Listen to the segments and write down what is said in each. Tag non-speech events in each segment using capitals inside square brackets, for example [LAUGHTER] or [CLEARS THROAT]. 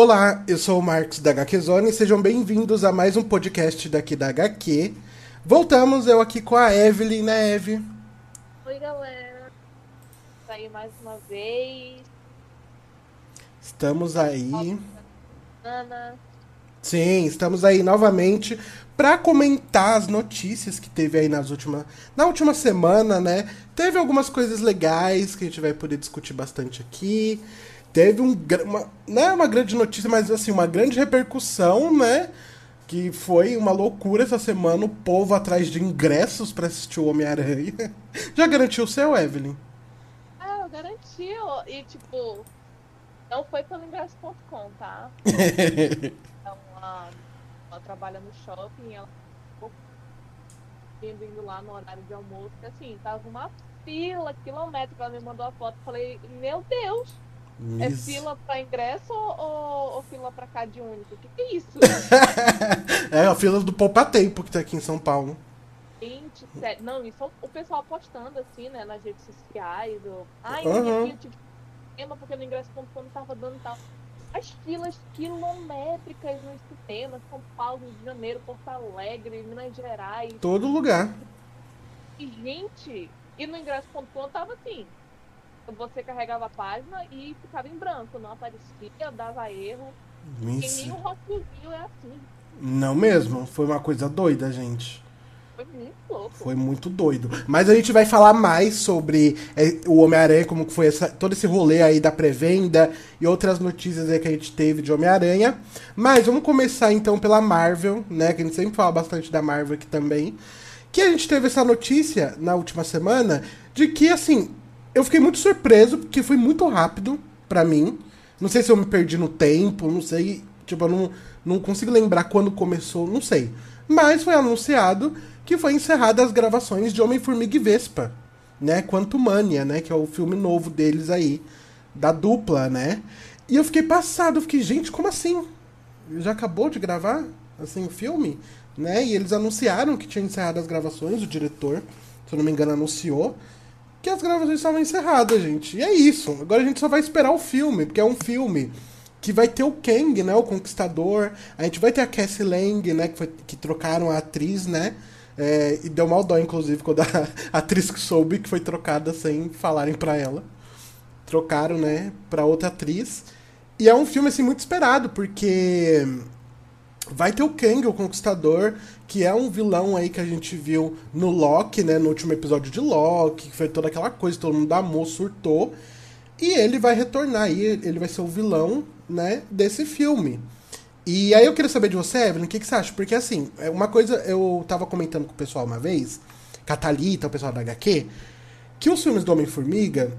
Olá, eu sou o Marcos da HQ Zone e sejam bem-vindos a mais um podcast daqui da HQ. Voltamos, eu aqui com a Evelyn, né, Eve? Oi, galera. Tá aí mais uma vez. Estamos aí. Ana. Sim, estamos aí novamente para comentar as notícias que teve aí nas últimas, na última semana, né? Teve algumas coisas legais que a gente vai poder discutir bastante aqui. Teve um, uma, não é uma grande notícia, mas assim, uma grande repercussão, né? Que foi uma loucura essa semana, o povo atrás de ingressos para assistir o Homem-Aranha. [LAUGHS] Já garantiu o seu, Evelyn? Ah, eu garanti. E tipo, não foi pelo ingresso.com, tá? [LAUGHS] então, ela, ela trabalha no shopping, ela indo, indo lá no horário de almoço, assim, tava uma fila quilométrica, ela me mandou a foto, falei, meu Deus, é fila para ingresso ou, ou, fila para CAD único? O que, que é isso? [LAUGHS] é a fila do Poupa Tempo que tá aqui em São Paulo. Gente, sério. Não, isso o pessoal postando assim, né, nas redes sociais. Ou... Ai, uhum. minha tive cinema porque no ingresso.com não tava dando tal. As filas quilométricas nos cinemas, São Paulo, Rio de Janeiro, Porto Alegre, Minas Gerais. Todo lugar. E, gente, e no ingresso.com tava assim, você carregava a página e ficava em branco, não aparecia, dava erro. Isso. E nem o Rio é assim. Não mesmo, foi uma coisa doida, gente. Foi muito louco. Foi muito doido. Mas a gente vai falar mais sobre é, o Homem-Aranha, como que foi essa, todo esse rolê aí da pré-venda e outras notícias aí que a gente teve de Homem-Aranha. Mas vamos começar então pela Marvel, né? Que a gente sempre fala bastante da Marvel aqui também. Que a gente teve essa notícia na última semana de que, assim, eu fiquei muito surpreso, porque foi muito rápido para mim. Não sei se eu me perdi no tempo, não sei. Tipo, eu não, não consigo lembrar quando começou, não sei. Mas foi anunciado que foi encerrada as gravações de Homem-Formiga e Vespa, né? Quantumania, né? Que é o filme novo deles aí, da dupla, né? E eu fiquei passado, eu fiquei, gente, como assim? Já acabou de gravar, assim, o filme? Né? E eles anunciaram que tinha encerrado as gravações, o diretor, se eu não me engano, anunciou que as gravações estavam encerradas, gente. E é isso. Agora a gente só vai esperar o filme, porque é um filme que vai ter o Kang, né, o Conquistador. A gente vai ter a Cassie Lang, né, que, foi, que trocaram a atriz, né. É, e deu mal dó, inclusive, quando a, [LAUGHS] atriz que soube que foi trocada sem falarem para ela. Trocaram, né, pra outra atriz. E é um filme, assim, muito esperado, porque vai ter o Kang, o Conquistador, que é um vilão aí que a gente viu no Loki, né? No último episódio de Loki, que foi toda aquela coisa, todo mundo amou, surtou. E ele vai retornar aí, ele vai ser o vilão, né, desse filme. E aí eu queria saber de você, Evelyn, o que, que você acha? Porque assim, é uma coisa, eu tava comentando com o pessoal uma vez, Catalita, o pessoal da HQ, que os filmes do Homem-Formiga,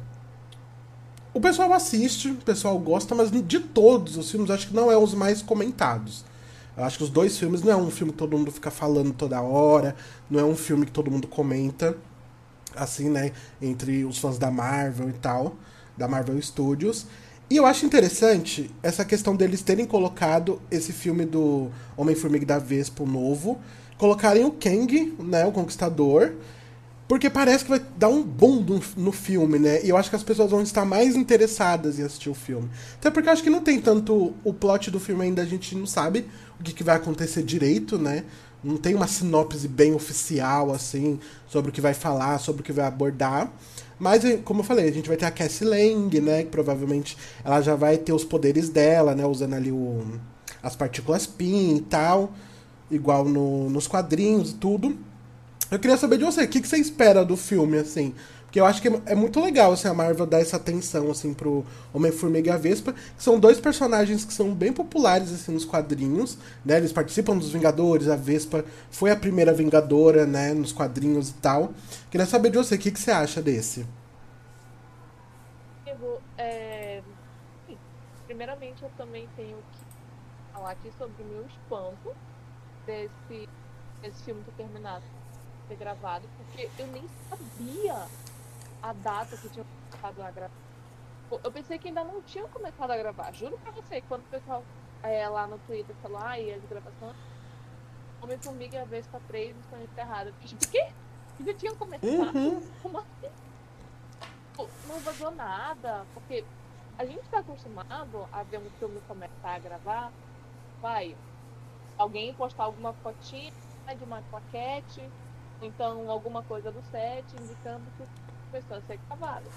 o pessoal assiste, o pessoal gosta, mas de todos os filmes, acho que não é os mais comentados. Eu acho que os dois filmes não é um filme que todo mundo fica falando toda hora, não é um filme que todo mundo comenta, assim, né, entre os fãs da Marvel e tal, da Marvel Studios. E eu acho interessante essa questão deles terem colocado esse filme do Homem-Formiga da Vespa novo, colocarem o Kang, né, o Conquistador, porque parece que vai dar um boom no, no, filme, né? E eu acho que as pessoas vão estar mais interessadas em assistir o filme. Até porque eu acho que não tem tanto. O plot do filme ainda a gente não sabe o que, vai acontecer direito, né? Não tem uma sinopse bem oficial, assim, sobre o que vai falar, sobre o que vai abordar. Mas, como eu falei, a gente vai ter a Cassie Lang, né? Que provavelmente ela já vai ter os poderes dela, né? Usando ali o, as partículas PIN e tal. Igual no, nos quadrinhos e tudo. Eu queria saber de você, o que, que você espera do filme, assim? Porque eu acho que é muito legal assim, a Marvel dar essa atenção assim, pro Homem-Formiga e a Vespa. São dois personagens que são bem populares assim, nos quadrinhos. Né? Eles participam dos Vingadores, a Vespa foi a primeira Vingadora né, nos quadrinhos e tal. Queria saber de você, o que, que você acha desse? É... Primeiramente, eu também tenho que falar aqui sobre o meu espanto desse, desse filme ter terminado ter gravado, porque eu nem sabia a data que tinha começado a gravar. Eu pensei que ainda não tinha começado a gravar. Juro pra você, quando o pessoal é, lá no Twitter falou, ah, e as gravações, Homem-Formiga e a Vespa 3 estão encerradas. Eu tipo, o quê? Já tinha começado? Uhum. Como assim? Não vazou nada, porque a gente está acostumado a ver um filme começar a gravar, vai, alguém postar alguma fotinha de uma plaquete, então alguma coisa do set indicando que começou a ser gravado.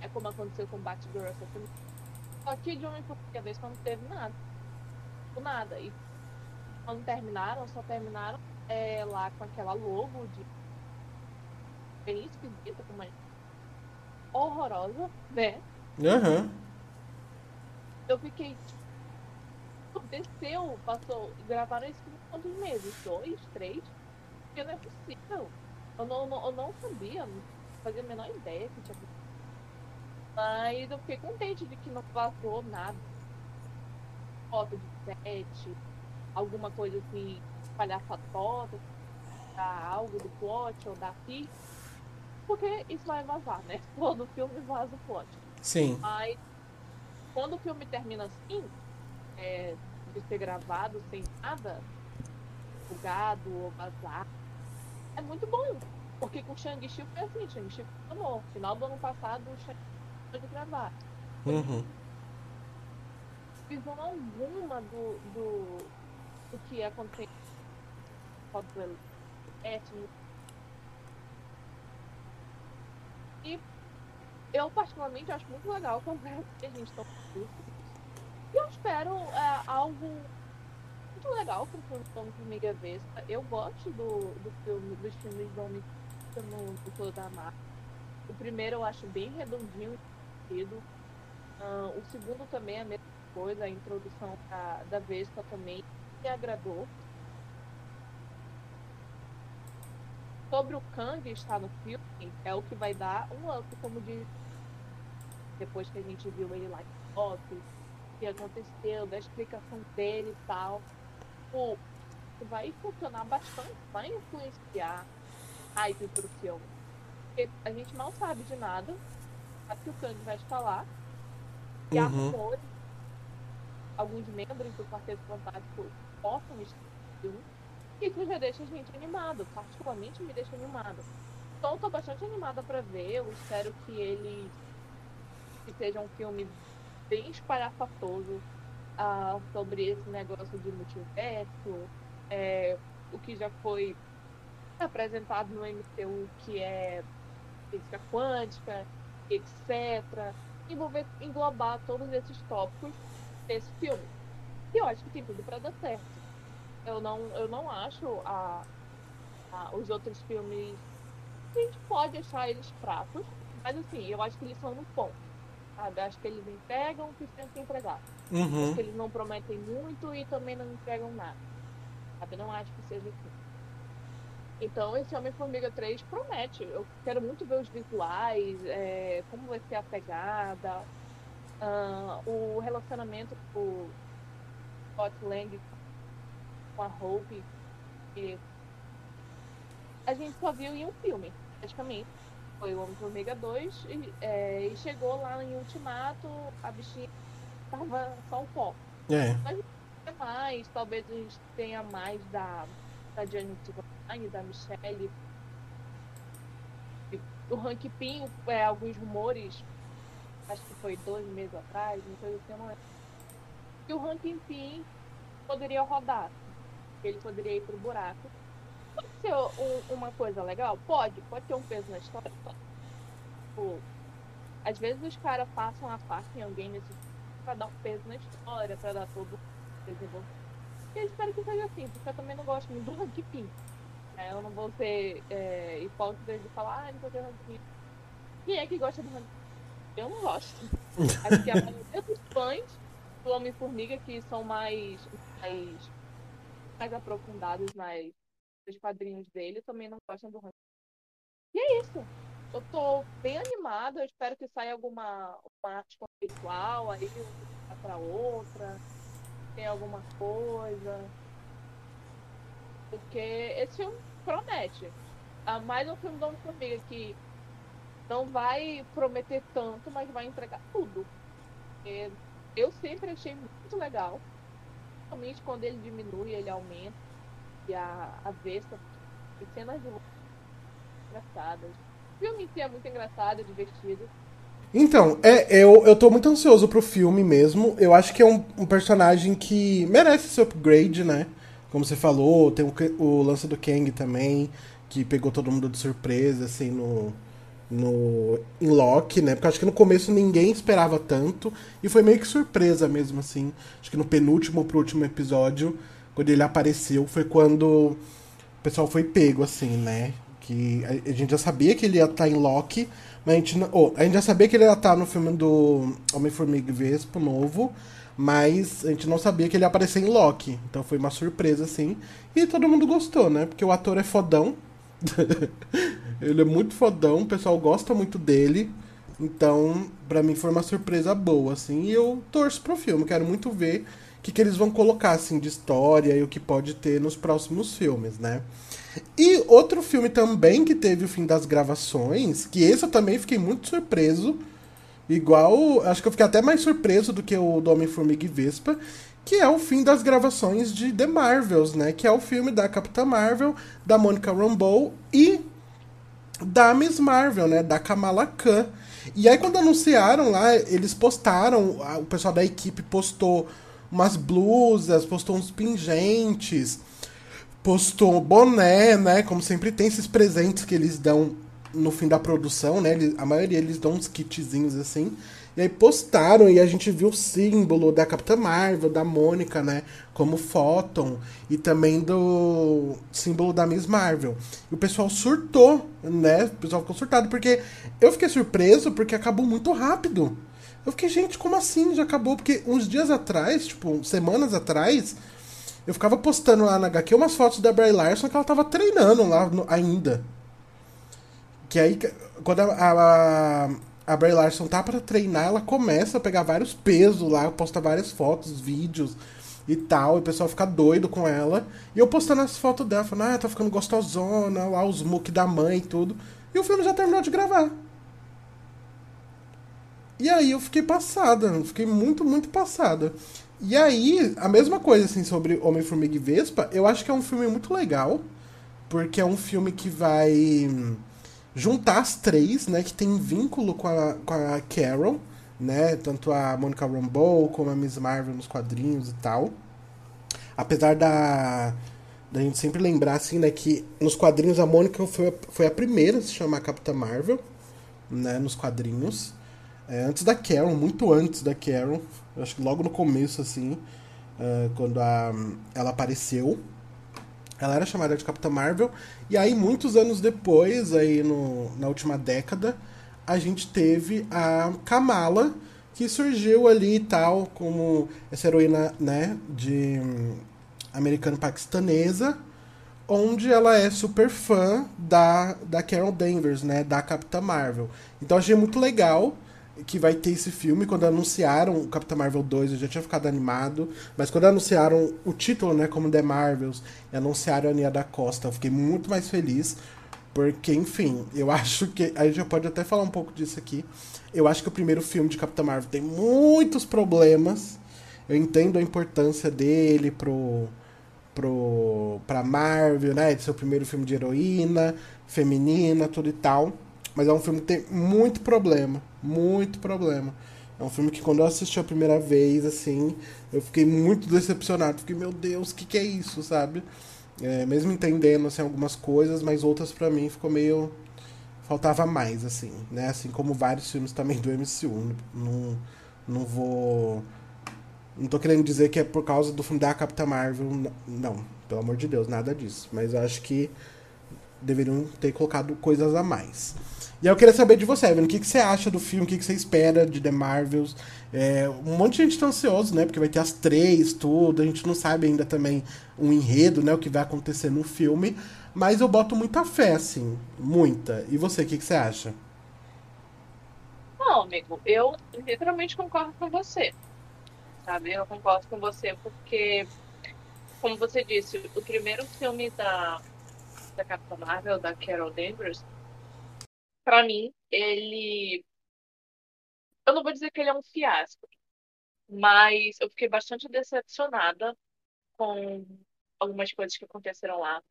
É como aconteceu com Batgirl essa semana. Só que de uma e vez não teve nada. Nada. E quando terminaram, só terminaram é, lá com aquela logo de bem esquisita, com uma horrorosa, né? Uhum. Eu fiquei. Tipo, desceu, passou. Gravaram isso por quantos meses? Dois, três? Porque não é possível. Eu não, não, eu não sabia, não fazia a menor ideia que tinha Mas eu fiquei contente de que não vazou nada. Foto de set, alguma coisa assim, espalhar foto, algo do plot ou da FI. Porque isso vai vazar, né? [LAUGHS] Todo filme vaza o plot. Sim. Mas quando o filme termina assim, é, de ser gravado sem nada, bugado ou vazado, é muito bom. Porque com Shang-Chi foi assim, Shang-Chi funcionou. Final do ano passado, o Shang-Chi de gravar. Uhum. Visão alguma do, do, do que aconteceu étnico. E eu particularmente acho muito legal quando a gente toca isso. E eu espero é, algo muito legal para o filme Formiga Vespa. Eu gosto do, do filme, dos filmes do Homem no todo da Marvel. O primeiro eu acho bem redondinho e uh, O segundo também é a mesma coisa, a introdução da, da Vespa também me agradou. Sobre o Kang estar no filme, é o que vai dar um up, como de depois que a gente viu ele lá em off, o que aconteceu, da explicação dele e tal. Pô, vai funcionar bastante, vai influenciar hype pro filme. Porque a gente não sabe de nada, sabe que o Kang vai falar. E uhum. há rumores, alguns membros do Quarteto Fantástico possam estar. E isso já deixa a gente animado, particularmente me deixa animado. Então tô bastante animada para ver, eu espero que ele que seja um filme bem espalhafatoso uh, sobre esse negócio de multiverso, é, o que já foi apresentado no MCU, que é física quântica, etc. Envolver, englobar todos esses tópicos desse filme. E eu acho que tem tudo para dar certo. Eu não, eu não acho a, a, os outros filmes. A gente pode achar eles fracos, mas assim, eu acho que eles são no ponto. Sabe? Acho que eles entregam o que tem que entregar. Uhum. Acho que eles não prometem muito e também não entregam nada. Sabe? Não acho que seja assim. Então esse Homem-Formiga 3 promete. Eu quero muito ver os visuais, é, como vai ser a pegada, uh, o relacionamento com Scott Lang com a Hope. Que a gente só viu em um filme, praticamente. Foi o Homem-Formiga 2 e, é, e, chegou lá em Ultimato, a bichinha tava só um pó. É. Mas mais, talvez a gente tenha mais da, da Janet Da Michelle. O Hank Pym, é, alguns rumores, acho que foi dois meses atrás, não sei o que não. Que o Hank Pym poderia rodar. Ele poderia ir pro buraco Pode ser um, uma coisa legal? Pode, pode ter um peso na história. Tipo, às vezes os caras passam a parte em alguém nesse pra dar um peso na história, pra dar todo o desenvolvimento. Eu espero que seja assim, porque eu também não gosto muito do Hank Pym. Eu não vou ser é, hipócrita de falar, ah, não sei o que Quem é que gosta do Hank Eu não gosto. [LAUGHS] Acho que a maioria dos fãs do Homem-Formiga que são mais, mais, mais aprofundados nas os quadrinhos dele também não gostam do Hank. E é isso. Eu tô bem animada, eu espero que saia alguma arte conceitual aí, uma pra outra, tem alguma coisa. Porque esse filme promete. Ah, mais um filme do Homem-Formiga que não vai prometer tanto, mas vai entregar tudo. Porque eu sempre achei muito legal. Principalmente quando ele diminui, ele aumenta e a, a Vespa e cenas de engraçadas. O filme em si é muito engraçado, divertido. Então, é, eu, eu tô muito ansioso pro filme mesmo. Eu acho que é um, um personagem que merece esse upgrade, né? Como você falou, tem o, o lance do Kang também, que pegou todo mundo de surpresa, assim, no, no em Loki, né? Porque acho que no começo ninguém esperava tanto e foi meio que surpresa mesmo assim. Acho que no penúltimo pro último episódio, quando ele apareceu, foi quando o pessoal foi pego assim, né? Que a, a gente já sabia que ele ia estar tá em Loki, mas a gente, oh, a gente já sabia que ele ia estar tá no filme do Homem-Formiga e Vespa novo, mas a gente não sabia que ele ia aparecer em Loki. Então foi uma surpresa assim. E todo mundo gostou, né? Porque o ator é fodão. [LAUGHS] Ele é muito fodão, o pessoal gosta muito dele. Então, para mim foi uma surpresa boa, assim. E eu torço pro filme, quero muito ver o que, que eles vão colocar, assim, de história e o que pode ter nos próximos filmes, né? E outro filme também que teve o fim das gravações, que esse eu também fiquei muito surpreso. Igual, acho que eu fiquei até mais surpreso do que o do Homem-Formiga e Vespa, que é o fim das gravações de The Marvels, né? Que é o filme da Capitã Marvel, da Monica Rambeau e da Miss Marvel, né? Da Kamala Khan. E aí quando anunciaram lá, eles postaram, o pessoal da equipe postou umas blusas, postou uns pingentes, postou boné, né? Como sempre tem esses presentes que eles dão no fim da produção, né? a maioria eles dão uns kitzinhos assim. E aí postaram e a gente viu o símbolo da Capitã Marvel, da Mônica, né? Como Photon. E também do símbolo da Miss Marvel. E o pessoal surtou, né? O pessoal ficou surtado porque eu fiquei surpreso porque acabou muito rápido. Eu fiquei, gente, como assim? Já acabou? Porque uns dias atrás, tipo, semanas atrás, eu ficava postando lá na HQ umas fotos da Bray Larson que ela tava treinando lá no, ainda. Que aí, quando a, a a Larson tá para treinar, ela começa a pegar vários pesos lá, posta várias fotos, vídeos e tal, e o pessoal fica doido com ela. E eu postando as fotos dela, falando, ah, tá ficando gostosona, lá os muque da mãe e tudo. E o filme já terminou de gravar. E aí eu fiquei passada, fiquei muito, muito passada. E aí, a mesma coisa assim sobre Homem-Formiga e Vespa, eu acho que é um filme muito legal, porque é um filme que vai juntar as três, né, que tem vínculo com a, com a Carol, né, tanto a Monica Rambeau como a Miss Marvel nos quadrinhos e tal. Apesar da, da gente sempre lembrar, assim, né, que nos quadrinhos a Mônica foi, foi a primeira a se chamar Capitã Marvel, né, nos quadrinhos. É, antes da Carol, muito antes da Carol, acho que logo no começo, assim, uh, quando a, ela apareceu. Ela era chamada de Capitã Marvel. E aí, muitos anos depois, aí no, na última década, a gente teve a Kamala, que surgiu ali e tal, como essa heroína, né, de um, americano-paquistanesa, onde ela é super fã da, da Carol Danvers, né, da Capitã Marvel. Então achei muito legal que vai ter esse filme. Quando anunciaram o Capitão Marvel 2, eu já tinha ficado animado. Mas quando anunciaram o título, né, como The Marvels, e anunciaram a Nia da Costa, eu fiquei muito mais feliz. Porque, enfim, eu [LAUGHS] acho que. A gente já pode até falar um pouco disso aqui. Eu acho que o primeiro filme de Capitão Marvel tem muitos problemas. Eu entendo a importância dele pro. pro pra Marvel, né? De ser o primeiro filme de heroína, feminina, tudo e tal. Mas é um filme que tem muito problema. Muito problema. É um filme que quando eu assisti a primeira vez, assim, eu fiquei muito decepcionado. Fiquei, meu Deus, o que, que é isso, sabe? É, mesmo entendendo, assim, algumas coisas, mas outras para mim ficou meio... Faltava mais, assim, né? Assim como vários filmes também do MCU. Não, não vou... Não tô querendo dizer que é por causa do filme da Capitã Marvel. Não, pelo amor de Deus, nada disso. Mas eu acho que deveriam ter colocado coisas a mais. E eu queria saber de você, Evan, o que, que você acha do filme, o que, que você espera de The Marvels? É, um monte de gente tá ansioso, né? Porque vai ter as três, tudo. A gente não sabe ainda também um enredo, né? O que vai acontecer no filme. Mas eu boto muita fé, assim. Muita. E você, o que, que você acha? Não, amigo, eu literalmente concordo com você. Sabe? Eu concordo com você porque, como você disse, o primeiro filme da, da Capitã Marvel, da Carol Danvers, para mim, ele. Eu não vou dizer que ele é um fiasco, mas eu fiquei bastante decepcionada com algumas coisas que aconteceram lá.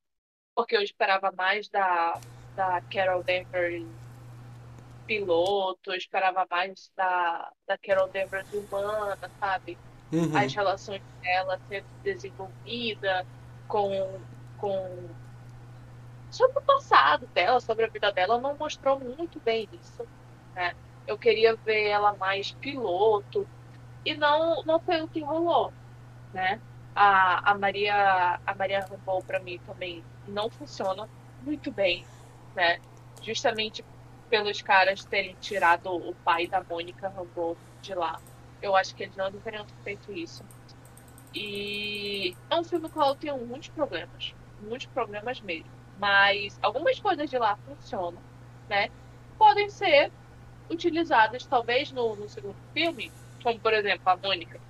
Porque eu esperava mais da, da Carol Danvers piloto, eu esperava mais da, da Carol Danvers humana, sabe? Uhum. As relações dela sendo desenvolvida com, com sobre o passado dela, sobre a vida dela, não mostrou muito bem isso, né? Eu queria ver ela mais piloto e não não foi o que rolou, né? A, a Maria a Maria Rambo para mim também não funciona muito bem, né? Justamente pelos caras terem tirado o pai da Mônica Rambo de lá. Eu acho que eles não deveriam ter feito isso. E é um filme com qual tem muitos problemas. Muitos problemas mesmo. Mas algumas coisas de lá funcionam, né? Podem ser utilizadas, talvez, no, no segundo filme, como, por exemplo, a Mônica.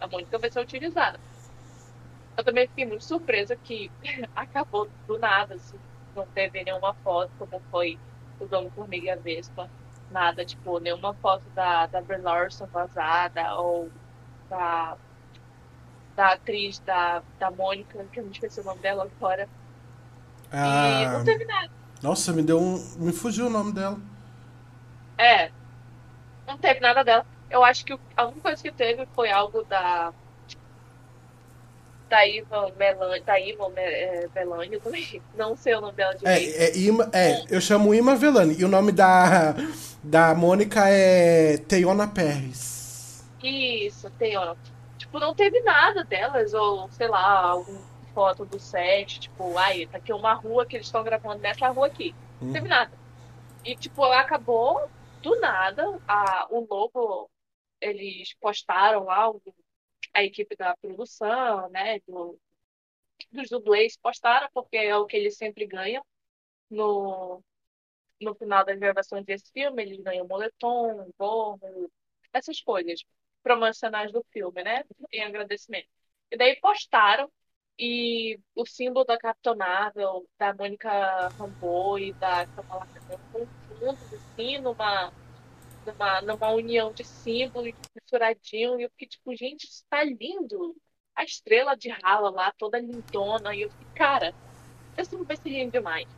A Mônica vai ser utilizada. Eu também fiquei muito surpresa que [LAUGHS] acabou do nada, assim. Não teve nenhuma foto, como foi o Dom Formiga e a Vespa. Nada, tipo, nenhuma foto da, da Brie Larson vazada ou da, da atriz da, da Mônica, que eu não esqueci o nome dela agora. Ah, E não teve nada. Nossa, me deu um. Me fugiu o nome dela. É, não teve nada dela. Eu acho que a única coisa que teve foi algo da. Da Iva Melania. Da Iva é, Melania, eu também [LAUGHS] não sei o nome dela direito. É, é, Ima, é, eu chamo Ima Velani. E o nome da, da Mônica é Teiona Pérez. Isso, ó. Tipo, não teve nada delas, ou sei lá, alguma foto do set, tipo, ai, tá aqui uma rua que eles estão gravando nessa rua aqui. Não teve nada. E, tipo, acabou do nada. A, o logo, eles postaram lá, a equipe da produção, né, do, dos dublês postaram, porque é o que eles sempre ganham no, no final das gravações desse filme. Eles ganham moletom, gorro, essas coisas promocionais do filme, né, em agradecimento. E daí postaram e o símbolo da Capitã Marvel, da Mônica Rambeau e da Kamala Khan estão juntos, assim, numa, numa, numa união de símbolos, misturadinho. E eu fiquei tipo, gente, isso tá lindo. A estrela de rala lá, toda lindona. E eu fiquei, cara, esse filme vai ser lindo demais.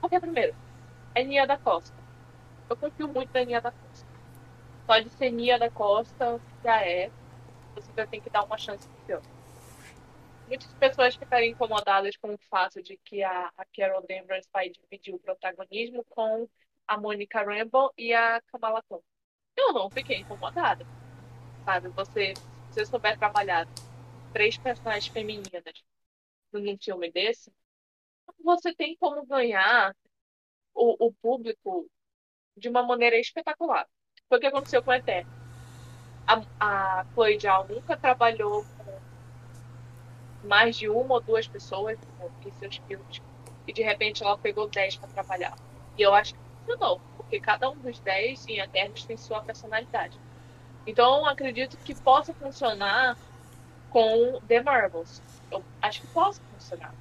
Porque, primeiro, é Nia da Costa. Eu confio muito na Nia da Costa. Só de ser Nia da Costa, já é. Você já tem que dar uma chance pro filme muitas pessoas ficariam incomodadas com o fato de que a, a Carol Danvers vai dividir o protagonismo com a Monica Rambeau e a Kamala Khan. Eu não fiquei incomodada, sabe? Você, se você souber trabalhar três personagens femininas num filme desse, você tem como ganhar o, o público de uma maneira espetacular. Foi o que aconteceu com Eterno. A, a Chloe Zhao nunca trabalhou mais de uma ou duas pessoas em seus filmes. E de repente ela pegou 10 para trabalhar. E eu acho que funcionou, porque cada um dos 10 em Eternos tem sua personalidade. Então acredito que possa funcionar com The Marvels. Eu acho que possa funcionar.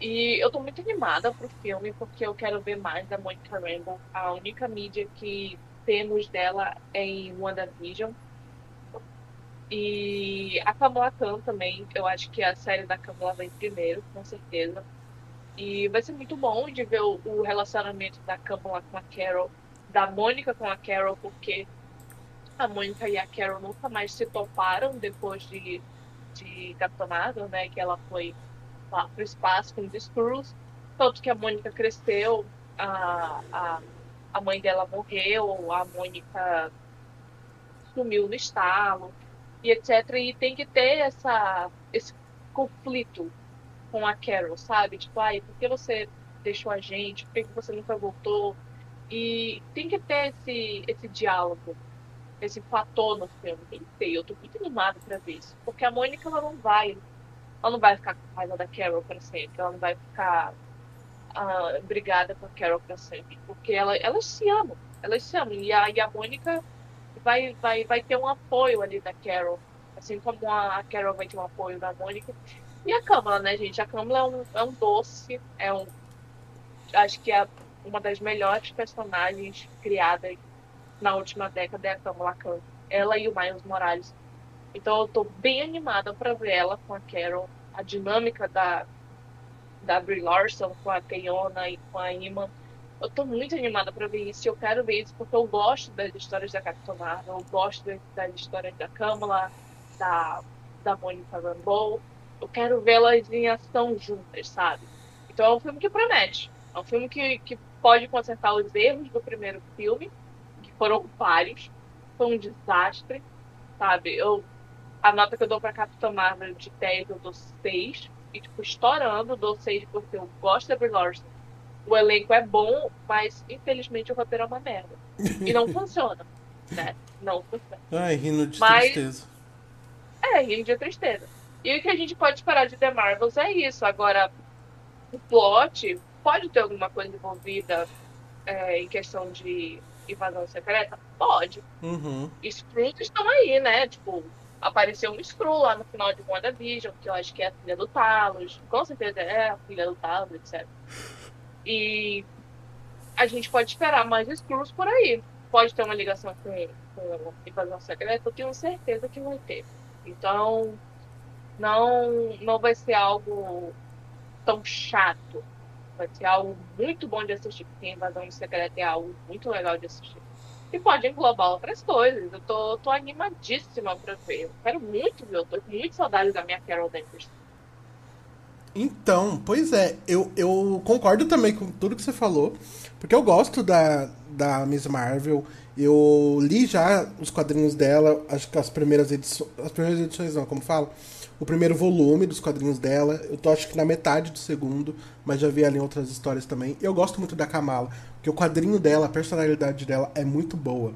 E eu tô muito animada pro filme, porque eu quero ver mais da Monica Rambeau. A única mídia que temos dela é em WandaVision. E a Kamala Khan também, eu acho que a série da Kamala vem primeiro, com certeza. E vai ser muito bom de ver o, relacionamento da Kamala com a Carol, da Mônica com a Carol, porque a Mônica e a Carol nunca mais se toparam depois de, de Capitã Marvel, né? Que ela foi lá pro espaço com os Skrulls. Tanto que a Mônica cresceu, a, a, a mãe dela morreu, a Mônica sumiu no estalo, e etc. E tem que ter essa, esse conflito com a Carol, sabe? Tipo, ai, por que você deixou a gente? Por que você nunca voltou? E tem que ter esse, esse diálogo, esse fator no filme. Tem que ter. Eu tô muito animada pra ver isso. Porque a Mônica, ela não vai. Ela não vai ficar com raiva da Carol pra sempre. Ela não vai ficar ah, brigada com a Carol pra sempre. Porque ela, elas se amam. Elas se amam. E a, e a Mônica vai, vai, vai ter um apoio ali da Carol. Assim como a, Carol vai ter um apoio da Mônica. E a Câmara, né, gente? A Câmara é um, é um doce. É um. Acho que é uma das melhores personagens criadas na última década é a Kamala Khan. Ela e o Miles Morales. Então eu tô bem animada para ver ela com a Carol. A dinâmica da, da Brie Larson com a Teyona e com a Iman. Eu tô muito animada pra ver isso. Eu quero ver isso porque eu gosto das histórias da Capitã Marvel, eu gosto das histórias da Kamala, da, da Monica Rambeau. Eu quero vê-las em ação juntas, sabe? Então é um filme que promete. É um filme que, que pode consertar os erros do primeiro filme, que foram vários. Foi um desastre, sabe? Eu, a nota que eu dou pra Capitã Marvel de 10 eu dou 6. E, tipo, estourando, dou 6 porque eu gosto da Brie Larson o elenco é bom, mas infelizmente o roteiro é uma merda. E não [LAUGHS] funciona, né? Não funciona. Ai, rindo de mas... tristeza. É, rindo de tristeza. E o que a gente pode esperar de The Marvels é isso. Agora, o plot pode ter alguma coisa envolvida é, em questão de invasão secreta? Pode. Uhum. Screws estão aí, né? Tipo, apareceu um Screw lá no final de WandaVision, que eu acho que é a filha do Talos. Com certeza é a filha do Talos, etc. E a gente pode esperar mais Skrulls por aí. Pode ter uma ligação com, com invasão secreta, eu tenho certeza que vai ter. Então, não, não vai ser algo tão chato. Vai ser algo muito bom de assistir, porque invasão secreta é algo muito legal de assistir. E pode englobar outras coisas. Eu tô, tô animadíssima pra ver. Eu quero muito ver. Eu tô com muito saudade da minha Carol Danvers. Então, pois é, eu, eu concordo também com tudo que você falou, porque eu gosto da, da Miss Marvel. Eu li já os quadrinhos dela, acho que as primeiras edições. As primeiras edições não, como falo? O primeiro volume dos quadrinhos dela. Eu tô acho que na metade do segundo, mas já vi ali outras histórias também. Eu gosto muito da Kamala, porque o quadrinho dela, a personalidade dela é muito boa.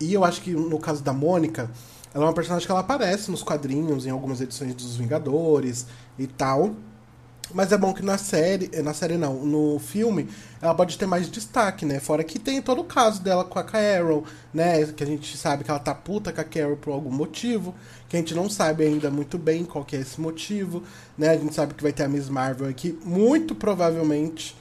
E eu acho que no caso da Mônica, ela é uma personagem que ela aparece nos quadrinhos, em algumas edições dos Vingadores e tal. Mas é bom que na série, eh, na série não, no filme, ela pode ter mais destaque, né? Fora que tem todo o caso dela com a Carol, né? Que a gente sabe que ela tá puta com a Carol por algum motivo, que a gente não sabe ainda muito bem qual que é esse motivo, né? A gente sabe que vai ter a Miss Marvel aqui, muito provavelmente,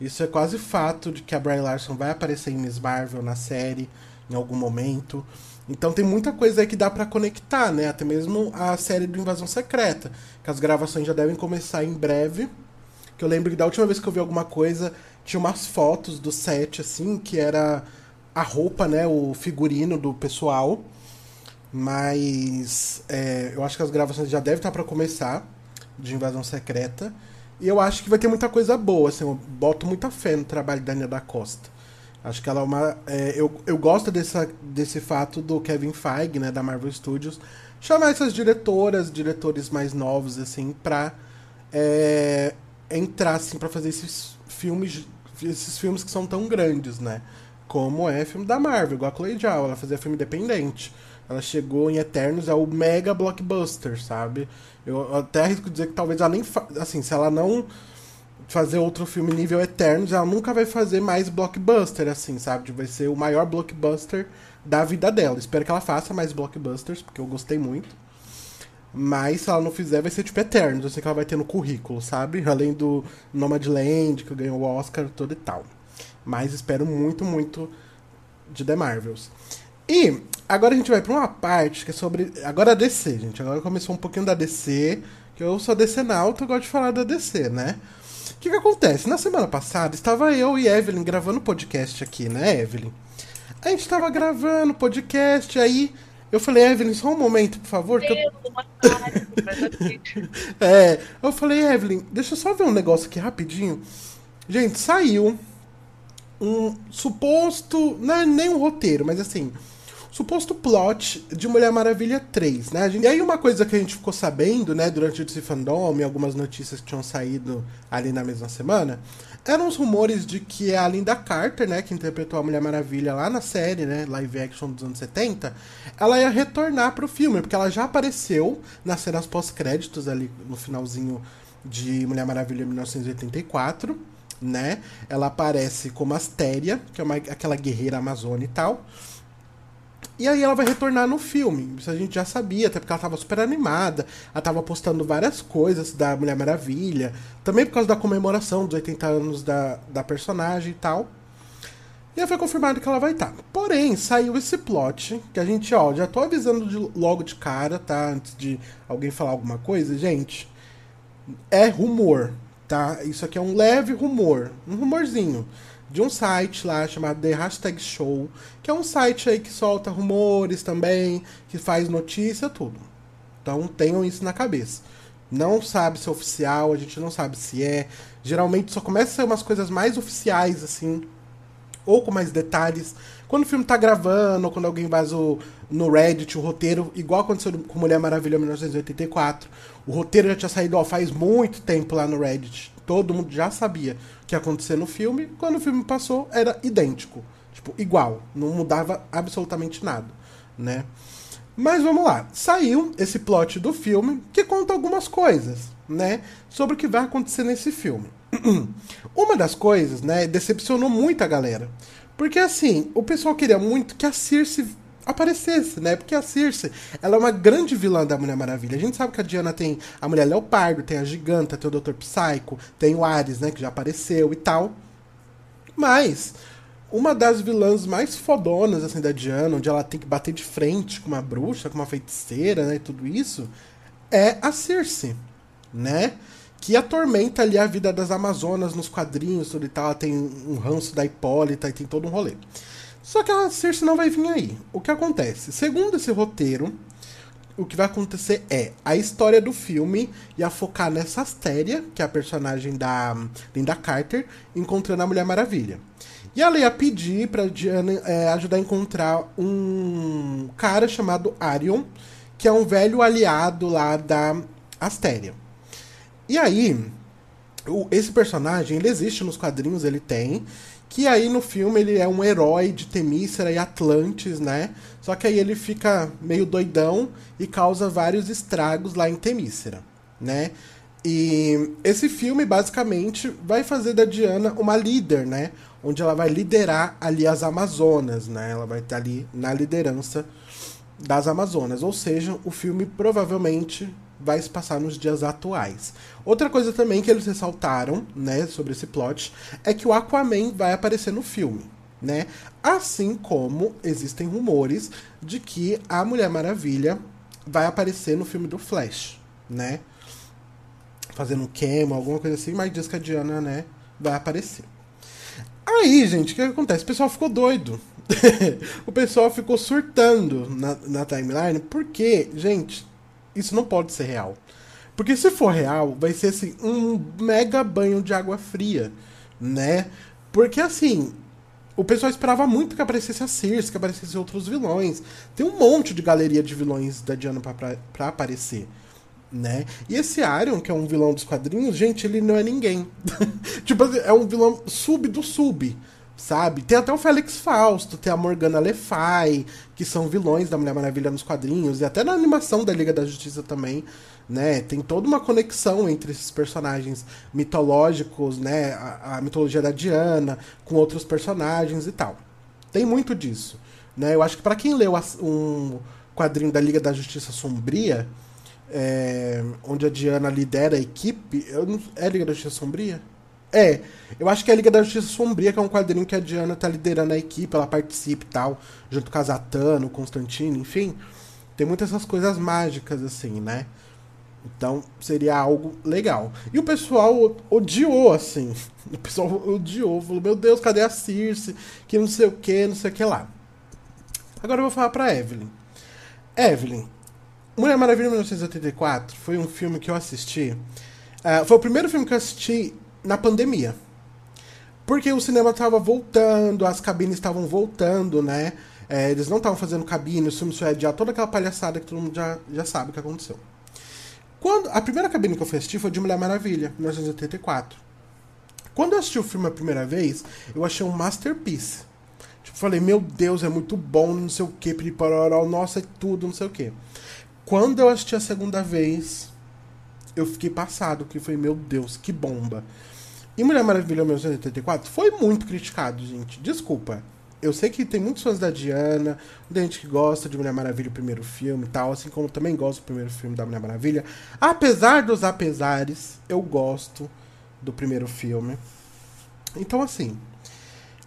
isso é quase fato de que a Brie Larson vai aparecer em Miss Marvel na série em algum momento. Então tem muita coisa aí que dá para conectar, né? Até mesmo a série do Invasão Secreta, que as gravações já devem começar em breve. Que eu lembro que da última vez que eu vi alguma coisa, tinha umas fotos do set, assim, que era a roupa, né? O figurino do pessoal. Mas é, eu acho que as gravações já devem estar para começar de Invasão Secreta. E eu acho que vai ter muita coisa boa, assim, eu boto muita fé no trabalho da Ania da Costa. Acho que ela é uma. É, eu, eu gosto dessa, desse fato do Kevin Feige, né, da Marvel Studios, chamar essas diretoras, diretores mais novos, assim, pra é, entrar, assim, pra fazer esses filmes, esses filmes que são tão grandes, né? Como é filme da Marvel, igual a Chloe Zhao, ela fazia filme independente. Ela chegou em Eternos, é o mega blockbuster, sabe? Eu até arrisco dizer que talvez ela nem. Assim, se ela não fazer outro filme nível Eternos, ela nunca vai fazer mais blockbuster, assim, sabe? Vai ser o maior blockbuster da vida dela. Espero que ela faça mais blockbusters, porque eu gostei muito. Mas se ela não fizer, vai ser tipo Eternos. Eu sei que ela vai ter no currículo, sabe? Além do Nomadland, que ganhou o Oscar, todo e tal. Mas espero muito, muito de The Marvels. E agora a gente vai pra uma parte que é sobre. Agora a DC, gente. Agora começou um pouquinho da DC. Que eu sou DC na alta, eu gosto de falar da DC, né? O que, que acontece? Na semana passada, estava eu e Evelyn gravando podcast aqui, né, Evelyn? A gente estava gravando podcast, aí eu falei, Evelyn, só um momento, por favor. Eu... [LAUGHS] [LAUGHS] é, eu falei, Evelyn, deixa eu só ver um negócio aqui rapidinho. Gente, saiu um suposto. Não é nem um roteiro, mas assim suposto plot de Mulher Maravilha 3, né? E aí uma coisa que a gente ficou sabendo, né, durante esse fandom e algumas notícias que tinham saído ali na mesma semana, eram os rumores de que a Linda Carter, né, que interpretou a Mulher Maravilha lá na série, né, live action dos anos 70, ela ia retornar pro filme, porque ela já apareceu nas cenas pós-créditos ali no finalzinho de Mulher Maravilha 1984, né? Ela aparece como Astéria, que é uma, aquela guerreira amazônica e tal. E aí ela vai retornar no filme. Isso a gente já sabia, até porque ela tava super animada. Ela tava postando várias coisas da Mulher Maravilha. Também por causa da comemoração dos 80 anos da, da personagem e tal. E aí foi confirmado que ela vai estar. Tá. Porém, saiu esse plot, que a gente, ó, já tô avisando de, logo de cara, tá? Antes de alguém falar alguma coisa, gente. É rumor, tá? Isso aqui é um leve rumor, um rumorzinho de um site lá chamado The Hashtag Show, que é um site aí que solta rumores também, que faz notícia, tudo. Então tenham isso na cabeça. Não sabe se é oficial, a gente não sabe se é. Geralmente só começa a ser umas coisas mais oficiais, assim, ou com mais detalhes. Quando o filme tá gravando, ou quando alguém vazou no Reddit o roteiro, igual aconteceu com Mulher Maravilha 1984. O roteiro já tinha saído ó, faz muito tempo lá no Reddit. Todo mundo já sabia o que ia acontecer no filme. Quando o filme passou, era idêntico. Tipo, igual. Não mudava absolutamente nada, né? Mas vamos lá. Saiu esse plot do filme que conta algumas coisas, né? Sobre o que vai acontecer nesse filme. [CLEARS THROAT] Uma das coisas, né, decepcionou muito a galera. Porque assim, o pessoal queria muito que a Circe aparecesse, né? Porque a Circe, ela é uma grande vilã da Mulher Maravilha. A gente sabe que a Diana tem a Mulher Leopardo, tem a Giganta, tem o Dr. Psycho, tem o Ares, né, que já apareceu e tal. Mas uma das vilãs mais fodonas assim da Diana, onde ela tem que bater de frente com uma bruxa, com uma feiticeira, né, e tudo isso, é a Circe, né? Que atormenta ali a vida das Amazonas nos quadrinhos, tudo e tal. Ela tem um ranço da Hipólita e tem todo um rolê. Só que a Circe não vai vir aí. O que acontece? Segundo esse roteiro, o que vai acontecer é a história do filme ia focar nessa Astéria, que é a personagem da Linda Carter, encontrando a Mulher Maravilha. E ela ia pedir pra Diana é, ajudar a encontrar um cara chamado Arion, que é um velho aliado lá da Astéria. E aí, o, esse personagem, ele existe nos quadrinhos, ele tem. Que aí no filme ele é um herói de Temícera e Atlantis, né? Só que aí ele fica meio doidão e causa vários estragos lá em Temícera, né? E esse filme basicamente vai fazer da Diana uma líder, né? Onde ela vai liderar ali as Amazonas, né? Ela vai estar ali na liderança das Amazonas. Ou seja, o filme provavelmente vai se passar nos dias atuais. Outra coisa também que eles ressaltaram, né, sobre esse plot, é que o Aquaman vai aparecer no filme, né? Assim como existem rumores de que a Mulher Maravilha vai aparecer no filme do Flash, né? Fazendo um queima, alguma coisa assim, mas diz que a Diana, né, vai aparecer. Aí, gente, o que acontece? O pessoal ficou doido. [LAUGHS] o pessoal ficou surtando na, na timeline, porque, gente, isso não pode ser real. Porque se for real, vai ser assim, um mega banho de água fria, né? Porque assim, o pessoal esperava muito que aparecesse a Circe, que aparecesse outros vilões. Tem um monte de galeria de vilões da Diana pra aparecer. Né? E esse Arion, que é um vilão dos quadrinhos, gente, ele não é ninguém. [LAUGHS] tipo é um vilão sub do sub sabe? Tem até o Félix Fausto, tem a Morgana Le Fay, que são vilões da Mulher Maravilha nos quadrinhos, e até na animação da Liga da Justiça também, né? Tem toda uma conexão entre esses personagens mitológicos, né? A, a mitologia da Diana, com outros personagens e tal. Tem muito disso, né? Eu acho que para quem leu um quadrinho da Liga da Justiça Sombria, é, onde a Diana lidera a equipe, eu não, é Liga da Justiça Sombria? É, eu acho que é a Liga da Justiça Sombria, que é um quadrinho que a Diana tá liderando a equipe, ela participa e tal, junto com a Zatanna, o Constantino, enfim. Tem muitas essas coisas mágicas, assim, né? Então seria algo legal. E o pessoal odiou, assim. [LAUGHS] O pessoal odiou, falou: Meu Deus, cadê a Circe? Que não sei o que, não sei o que lá. Agora eu vou falar pra Evelyn. Evelyn, Mulher Maravilha 1984 foi um filme que eu assisti. Uh, foi o primeiro filme que eu assisti na pandemia. Porque o cinema estava voltando, as cabines estavam voltando, né? É, eles não estavam fazendo cabine, o filme só ia toda aquela palhaçada que todo mundo já, já sabe o que aconteceu. Quando, a primeira cabine que eu fui assistir foi de Mulher Maravilha, 1984. Quando eu assisti o filme a primeira vez, eu achei um masterpiece. Tipo, falei, meu Deus, é muito bom, não sei o que, piriparoró, nossa, é tudo, não sei o que. Quando eu assisti a segunda vez, eu fiquei passado, que foi, meu Deus, que bomba. E Mulher Maravilha 1984 foi muito criticado, gente. Desculpa. Eu sei que tem muitos fãs da Diana, muita gente que gosta de Mulher Maravilha, o primeiro filme e tal, assim como também gosto do primeiro filme da Mulher Maravilha. Apesar dos apesares, eu gosto do primeiro filme. Então, assim,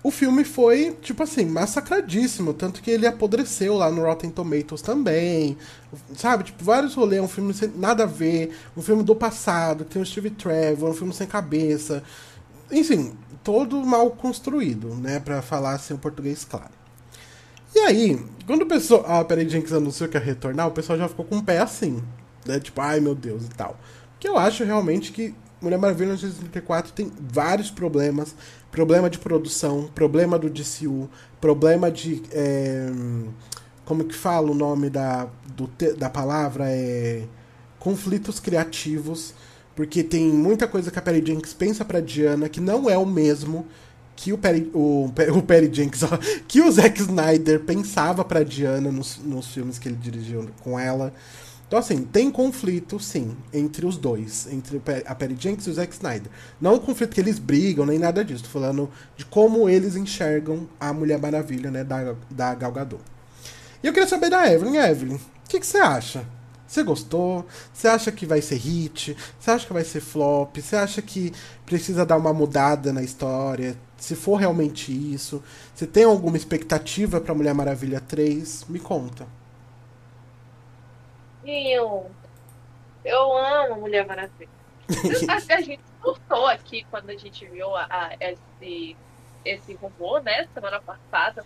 o filme foi, tipo assim, massacradíssimo. Tanto que ele apodreceu lá no Rotten Tomatoes também. Sabe? Tipo, vários rolês. Um filme sem nada a ver. Um filme do passado. Tem o Steve Trevor. Um filme sem cabeça. Enfim, todo mal construído, né? Pra falar assim o português claro. E aí, quando o pessoal. Ah, Perry Jenkins anunciou que ia retornar, o pessoal já ficou com o pé assim. Né? Tipo, ai meu Deus e tal. Que eu acho realmente que Mulher Maravilha 1984 tem vários problemas. Problema de produção, problema do DCU, problema de. É, como que fala o nome da, do, da palavra? É, conflitos criativos. Porque tem muita coisa que a Perry Jenkins pensa pra Diana que não é o mesmo que o Perry, o, [LAUGHS] o Perry Jenkins, que o Zack Snyder pensava pra Diana nos, nos filmes que ele dirigiu com ela. Então, assim, tem conflito, sim, entre os dois, entre a Perry Jenkins e o Zack Snyder. Não o conflito que eles brigam, nem nada disso. Tô falando de como eles enxergam a Mulher Maravilha, né, da, da Gal Gadot. E eu queria saber da Evelyn. Evelyn, o que, você acha? Você gostou? Você acha que vai ser hit? Você acha que vai ser flop? Você acha que precisa dar uma mudada na história? Se for realmente isso? Você tem alguma expectativa para Mulher Maravilha 3? Me conta. Eu, eu amo Mulher Maravilha. [LAUGHS] a gente surtou aqui quando a gente viu a, a, esse, esse robô, né, semana passada.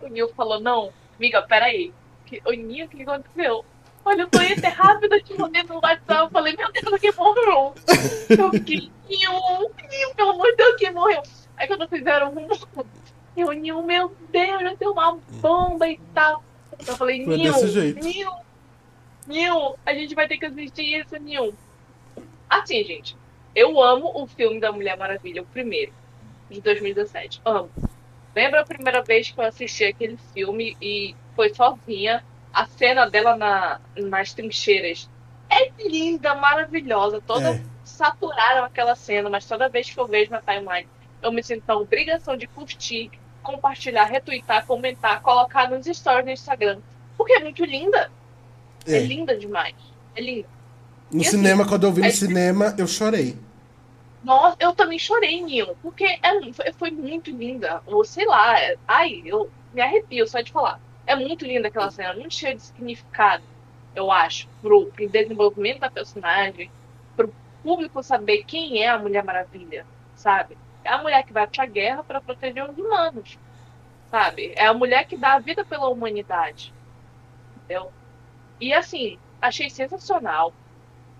O Nil falou, não, amiga, peraí. Que, o Nil, o que aconteceu? Olha, eu tô indo rápido, te mandei no WhatsApp. Eu falei, meu Deus, quem morreu? Eu fiquei, Nil, Nil, pelo amor de Deus, quem morreu? Aí quando fizeram um, eu, Nil, meu Deus, já tem uma bomba e tal. Eu falei, Nil, Nil, Nil, a gente vai ter que assistir isso, Nil. Assim, gente, eu amo o filme da Mulher Maravilha, o primeiro, de 2017. Amo. Lembra a primeira vez que eu assisti aquele filme e foi sozinha? A cena dela na, nas trincheiras é linda, maravilhosa. Toda é. saturaram aquela cena, mas toda vez que eu vejo na timeline, eu me sinto na obrigação de curtir, compartilhar, retweetar, comentar, colocar nos stories no Instagram. Porque é muito linda. É. é linda demais. É linda. No e cinema, assim, quando eu vi no cinema, eu chorei. Nossa, eu também chorei, Nilo, porque é, foi, foi, muito linda. Ou sei lá, é, ai, eu me arrepio só de falar. É muito linda aquela cena, muito cheia de significado, eu acho, pro, pro desenvolvimento da personagem, pro público saber quem é a Mulher Maravilha, sabe? É a mulher que vai pra guerra para proteger os humanos, sabe? É a mulher que dá a vida pela humanidade, entendeu? E assim, achei sensacional.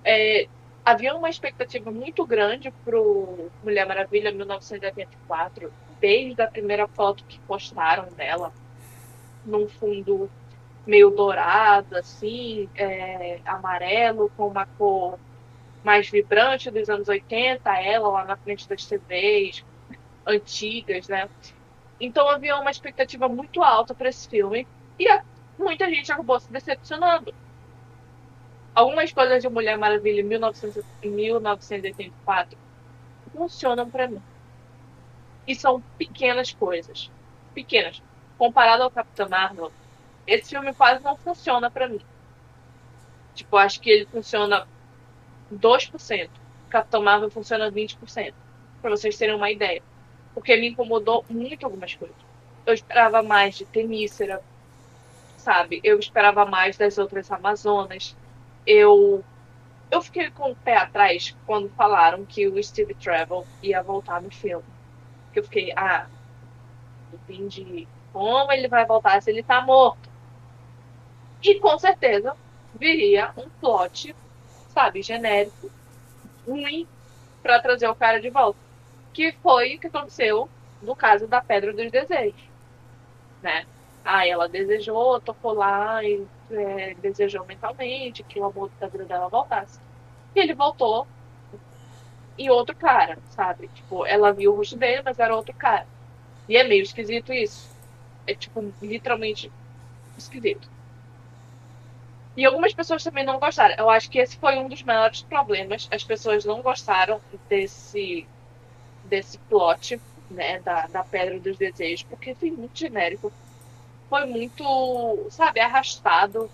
É, havia uma expectativa muito grande pro Mulher Maravilha 1984, desde a primeira foto que postaram dela, num fundo meio dourado, assim, é, amarelo, com uma cor mais vibrante dos anos 80, ela lá na frente das TVs antigas, né? Então havia uma expectativa muito alta para esse filme e a muita gente acabou se decepcionando. Algumas coisas de Mulher Maravilha em 1984 funcionam para mim. E são pequenas coisas. Pequenas. Comparado ao Capitão Marvel, esse filme quase não funciona para mim. Tipo, acho que ele funciona 2%. Capitão Marvel funciona 20%. Para vocês terem uma ideia. Porque me incomodou muito algumas coisas. Eu esperava mais de Temícera, sabe? Eu esperava mais das outras Amazonas. Eu eu fiquei com o pé atrás quando falaram que o Steve Trevor ia voltar no filme. Que eu fiquei, ah, entendi. Como ele vai voltar se ele tá morto? E com certeza viria um plot, sabe, genérico, ruim, para trazer o cara de volta. Que foi o que aconteceu no caso da Pedra dos Desejos, né? Ah, ela desejou, tocou lá e é, desejou mentalmente que o amor da vida dela voltasse. E ele voltou e outro cara, sabe? Tipo, ela viu o rosto dele, mas era outro cara. E é meio esquisito isso. É, tipo, literalmente esquisito. E algumas pessoas também não gostaram. Eu acho que esse foi um dos maiores problemas. As pessoas não gostaram desse, desse plot, né, da, da Pedra dos Desejos, porque foi muito genérico foi muito, sabe, arrastado.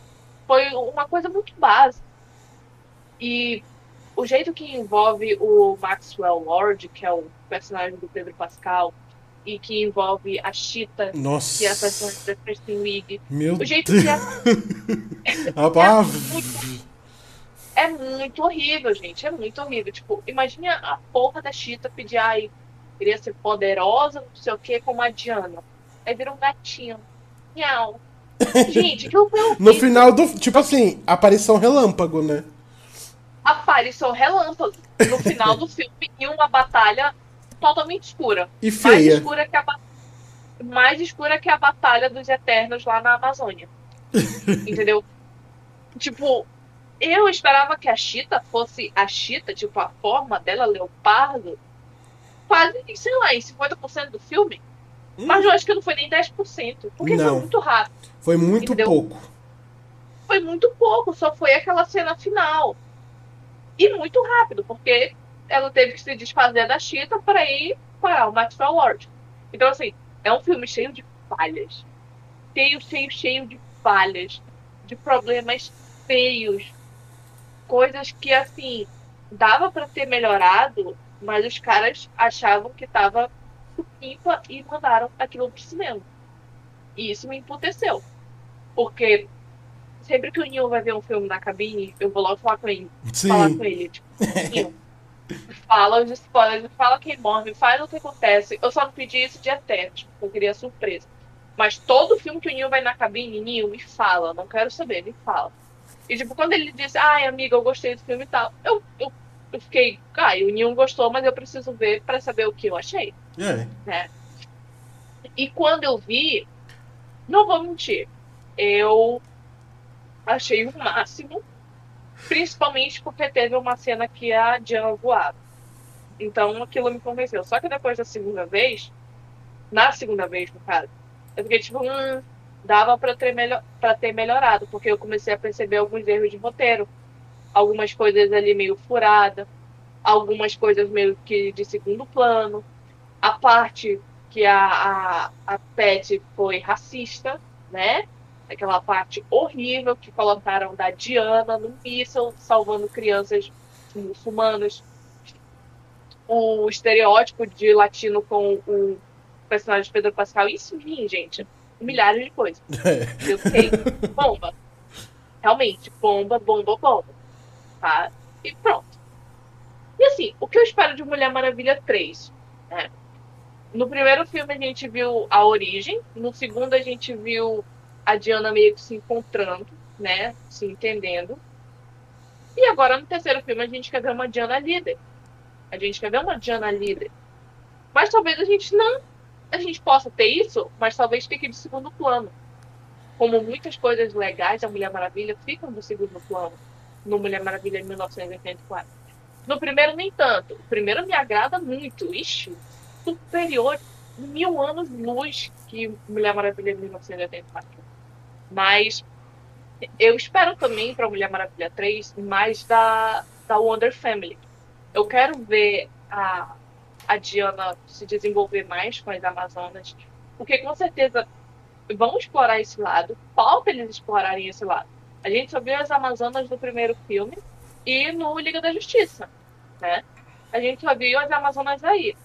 Foi uma coisa muito básica. E o jeito que envolve o Maxwell Lord, que é o personagem do Pedro Pascal, e que envolve a Cheetah, Nossa. que é a personagem da Kristen Wiig. Meu O jeito Deus. que [LAUGHS] a Ah, É muito horrível, gente. É muito horrível. Tipo, imagina a porra da Chita pedir, ai, queria ser poderosa, não sei o que, como a Diana. Aí vira um gatinho. Miau. Gente, que eu [LAUGHS] No final do. Tipo assim, aparição relâmpago, né? Aparição relâmpago no final do filme e uma batalha totalmente escura. E Mais feia. escura que a mais escura que a batalha dos Eternos lá na Amazônia. [LAUGHS] Entendeu? Tipo, eu esperava que a Chita fosse a Chita, tipo, a forma dela, leopardo, quase, sei lá, em 50% do filme. Mas eu acho que não foi nem 10%, porque Não. foi muito rápido. Foi muito Entendeu? pouco. Foi muito pouco, só foi aquela cena final. E muito rápido, porque ela teve que se desfazer da Chita para ir para o Maxwell Lord. Então, assim, é um filme cheio de falhas. Cheio, cheio, cheio de falhas. De problemas feios. Coisas que, assim, dava para ter melhorado, mas os caras achavam que tava supimpa e mandaram aquilo pro cinema. E isso me emputeceu. Porque sempre que o Neil vai ver um filme na cabine, eu vou logo falar com ele. Falar com Sim. ele, tipo, fala os spoilers, fala quem morre, fala o que acontece. Eu só não pedi isso de Eternos, porque eu queria surpresa. Mas todo filme que o Neil vai na cabine, Neil, me fala, não quero saber, me fala. E tipo, quando ele disse, ai amiga, eu gostei do filme e tal, eu, eu, eu fiquei, ah, o Neil gostou, mas eu preciso ver pra saber o que eu achei. É. E quando eu vi, não vou mentir, eu achei o máximo, principalmente porque teve uma cena que a Diana voava. Então aquilo me convenceu. Só que depois da segunda vez, na segunda vez, no caso, eu fiquei tipo, hum, dava pra ter, melhor, pra ter melhorado, porque eu comecei a perceber alguns erros de roteiro, algumas coisas ali meio furada, algumas coisas meio que de segundo plano, a parte que a, a, a Pet foi racista, né? Aquela parte horrível que colocaram da Diana no míssil, salvando crianças muçulmanas. O estereótipo de latino com o personagem de Pedro Pascal. Isso, sim, gente. Milhares de coisas. [LAUGHS] Eu sei. Bomba. Realmente, bomba, bomba, bomba. E pronto. E assim, o que eu espero de Mulher Maravilha 3? Né? No primeiro filme a gente viu a origem, no segundo a gente viu a Diana meio que se encontrando, né? Se entendendo. E agora no terceiro filme a gente quer ver uma Diana líder. A gente quer ver uma Diana líder. Mas talvez a gente não. A gente possa ter isso, mas talvez fique de segundo plano. Como muitas coisas legais da Mulher Maravilha ficam do segundo plano no Mulher Maravilha de 1984. No primeiro, nem tanto. O primeiro me agrada muito. Ixi, superior mil anos luz que Mulher Maravilha de 1984. Mas eu espero também para Mulher Maravilha 3 mais da, da Wonder Family. Eu quero ver a, a Diana se desenvolver mais com as Amazonas, porque com certeza vão explorar esse lado. Falta eles explorarem esse lado. A gente só viu as Amazonas no primeiro filme e no Liga da Justiça, né? A gente só viu as Amazonas aí.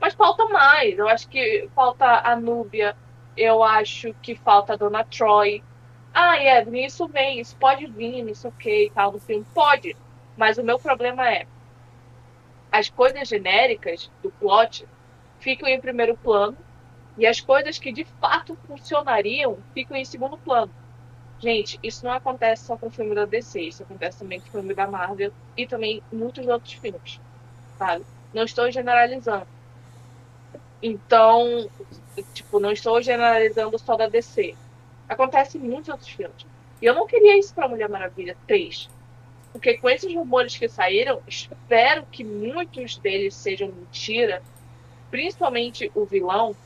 Mas falta mais. Eu acho que falta a Núbia. Eu acho que falta a Dona Troy. Ah, Evelyn, isso vem, isso pode vir, isso ok e tal no filme. Pode. Mas o meu problema é as coisas genéricas do plot ficam em primeiro plano e as coisas que de fato funcionariam ficam em segundo plano. Gente, isso não acontece só com o filme da DC, isso acontece também com o filme da Marvel e também muitos outros filmes, sabe? Não estou generalizando. Então, tipo, não estou generalizando só da DC. Acontece em muitos outros filmes. E eu não queria isso pra Mulher Maravilha 3. Porque com esses rumores que saíram, espero que muitos deles sejam mentira. Principalmente o vilão.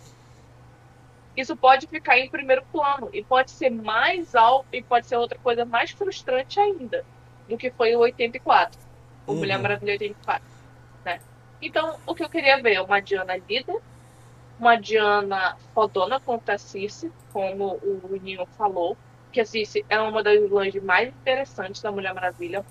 Isso pode ficar em primeiro plano. E pode ser mais alto. E pode ser outra coisa mais frustrante ainda. Do que foi o 84. O Uhum. Mulher Maravilha 84. Né? Então, o que eu queria ver é uma Diana líder uma Diana fodona contra a Circe, como o Nino falou, que a Circe é uma das vilãs mais interessantes da Mulher Maravilha.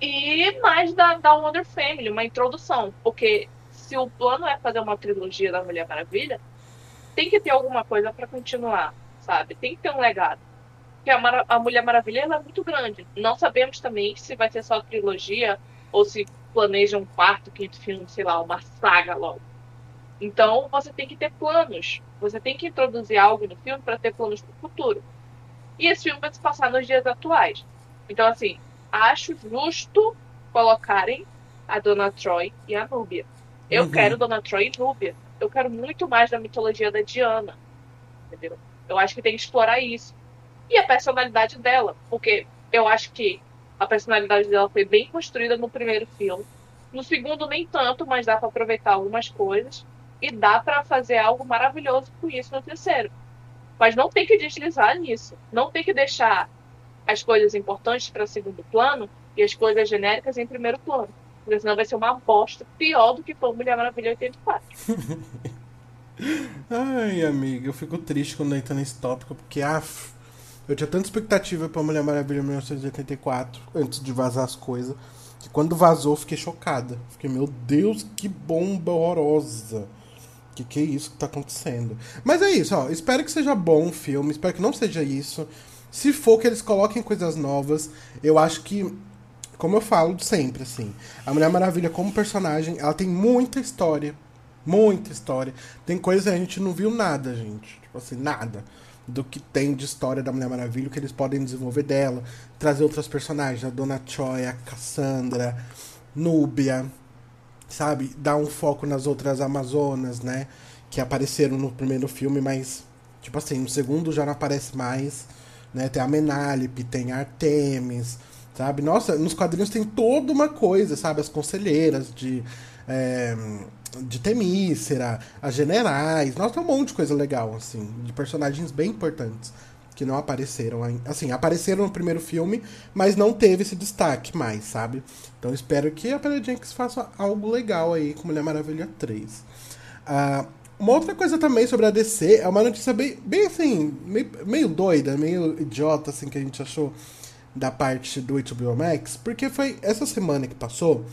E mais da, da Wonder Family, uma introdução, porque se o plano é fazer uma trilogia da Mulher Maravilha, tem que ter alguma coisa para continuar, sabe? Tem que ter um legado. Porque a, a Mulher Maravilha é muito grande. Não sabemos também se vai ser só trilogia ou se planeja um quarto, quinto filme, sei lá, uma saga logo. Então você tem que ter planos. Você tem que introduzir algo no filme para ter planos para o futuro. E esse filme vai se passar nos dias atuais. Então, assim, acho justo colocarem a Dona Troy e a Núbia. Eu uhum. quero Dona Troy e Núbia. Eu quero muito mais da mitologia da Diana. Entendeu? Eu acho que tem que explorar isso. E a personalidade dela. Porque eu acho que a personalidade dela foi bem construída no primeiro filme. No segundo, nem tanto, mas dá para aproveitar algumas coisas. E dá para fazer algo maravilhoso com isso no terceiro. Mas não tem que deslizar nisso. Não tem que deixar as coisas importantes para segundo plano e as coisas genéricas em primeiro plano. Porque senão vai ser uma bosta pior do que foi Mulher Maravilha 84. [LAUGHS] Ai, amiga, eu fico triste quando entra nesse tópico, porque af, eu tinha tanta expectativa pra Mulher Maravilha 1984, antes de vazar as coisas, que quando vazou fiquei chocada. Fiquei, meu Deus, que bomba horrorosa. Que que é isso que tá acontecendo? Mas é isso, ó. Espero que seja bom o filme, espero que não seja isso. Se for que eles coloquem coisas novas, eu acho que como eu falo sempre, assim, a Mulher Maravilha como personagem, ela tem muita história. Muita história. Tem coisas que a gente não viu nada, gente. Tipo assim, nada. Do que tem de história da Mulher Maravilha, que eles podem desenvolver dela. Trazer outras personagens, a Dona Choi, a Cassandra, Núbia, sabe? Dar um foco nas outras Amazonas, né? Que apareceram no primeiro filme, mas, tipo assim, no segundo já não aparece mais. Né? Tem a Menalipe, tem a Artemis Sabe? Nossa, nos quadrinhos tem toda uma coisa, sabe? As conselheiras de. É, de Temícera, as generais. Nossa, tem um monte de coisa legal, assim. De personagens bem importantes. Que não apareceram Assim, apareceram no primeiro filme, mas não teve esse destaque mais, sabe? Então espero que a Perry Jenkins faça algo legal aí com Mulher Maravilha 3. Uh, uma outra coisa também sobre a DC é uma notícia bem, bem assim, meio, meio doida, meio idiota, assim, que a gente achou da parte do HBO Max, porque foi essa semana que passou.